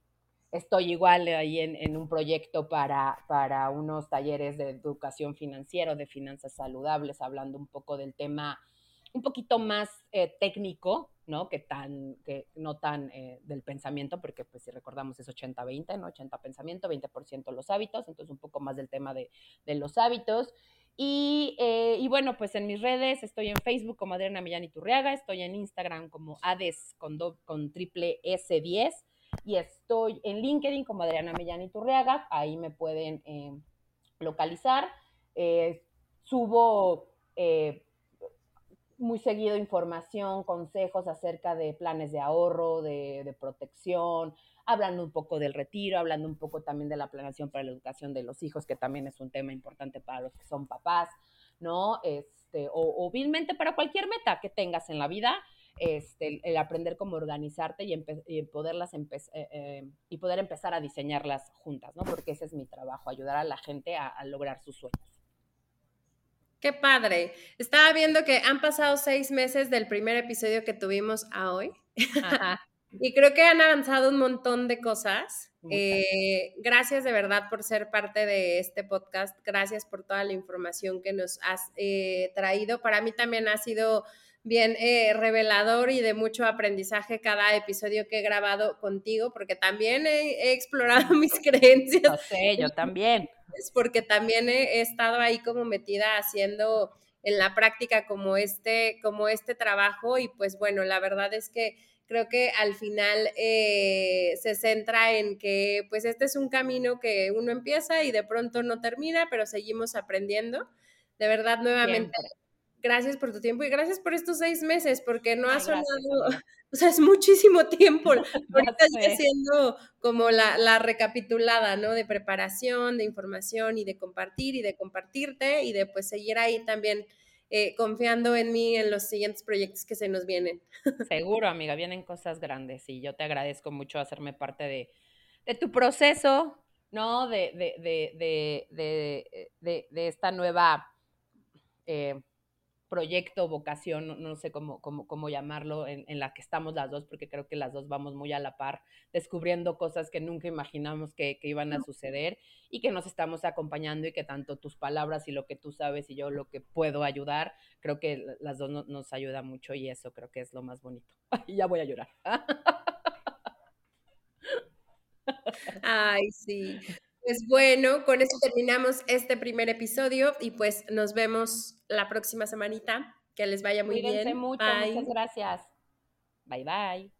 estoy igual ahí en, en un proyecto para, para, unos talleres de educación financiera, de finanzas saludables, hablando un poco del tema un poquito más eh, técnico, ¿no? Que tan, que no tan eh, del pensamiento, porque pues si recordamos es 80-20, ¿no? 80 pensamiento, 20% los hábitos, entonces un poco más del tema de, de los hábitos. Y, eh, y, bueno, pues en mis redes estoy en Facebook como Adriana Millán Iturriaga, estoy en Instagram como Ades con, do, con triple S10 y estoy en LinkedIn como Adriana Millán Iturriaga, ahí me pueden localizar. Subo muy seguido información, consejos acerca de planes de ahorro, de, de protección, hablando un poco del retiro, hablando un poco también de la planeación para la educación de los hijos, que también es un tema importante para los que son papás, ¿no? Este, o, o para cualquier meta que tengas en la vida, este, el aprender cómo organizarte y, poderlas eh, eh, y poder empezar a diseñarlas juntas, ¿no? Porque ese es mi trabajo, ayudar a la gente a, lograr sus sueños. Qué padre. Estaba viendo que han pasado seis meses del primer episodio que tuvimos a hoy. y creo que han avanzado un montón de cosas. Eh, gracias de verdad por ser parte de este podcast. Gracias por toda la información que nos has traído. Para mí también ha sido bien eh, revelador y de mucho aprendizaje cada episodio que he grabado contigo, porque también he, explorado mis creencias. No sé, yo también. Es porque también he, estado ahí como metida haciendo en la práctica como este, como este trabajo y pues bueno, la verdad es que creo que al final eh, se centra en que pues este es un camino que uno empieza y de pronto no termina, pero seguimos aprendiendo. De verdad, nuevamente, gracias por tu tiempo y gracias por estos seis meses, porque no ha sonado, o sea, es muchísimo tiempo. Ahorita estoy siendo como la, recapitulada, ¿no? De preparación, de información y de compartir y de compartirte y de pues seguir ahí también eh, confiando en mí en los siguientes proyectos que se nos vienen. Seguro, amiga, vienen cosas grandes y yo te agradezco mucho hacerme parte de, tu proceso, ¿no? De, de, de esta nueva... Eh, proyecto, vocación, no, sé cómo, cómo, cómo llamarlo, en, la que estamos las dos, porque creo que las dos vamos muy a la par, descubriendo cosas que nunca imaginamos que, iban a suceder y que nos estamos acompañando y que tanto tus palabras y lo que tú sabes y yo lo que puedo ayudar, creo que las dos nos ayuda mucho y eso creo que es lo más bonito. Y ya voy a llorar. Ay, sí. Pues bueno, con eso terminamos este primer episodio y pues nos vemos la próxima semanita. Que les vaya muy Cuídense bien. mucho, muchas gracias. Bye bye.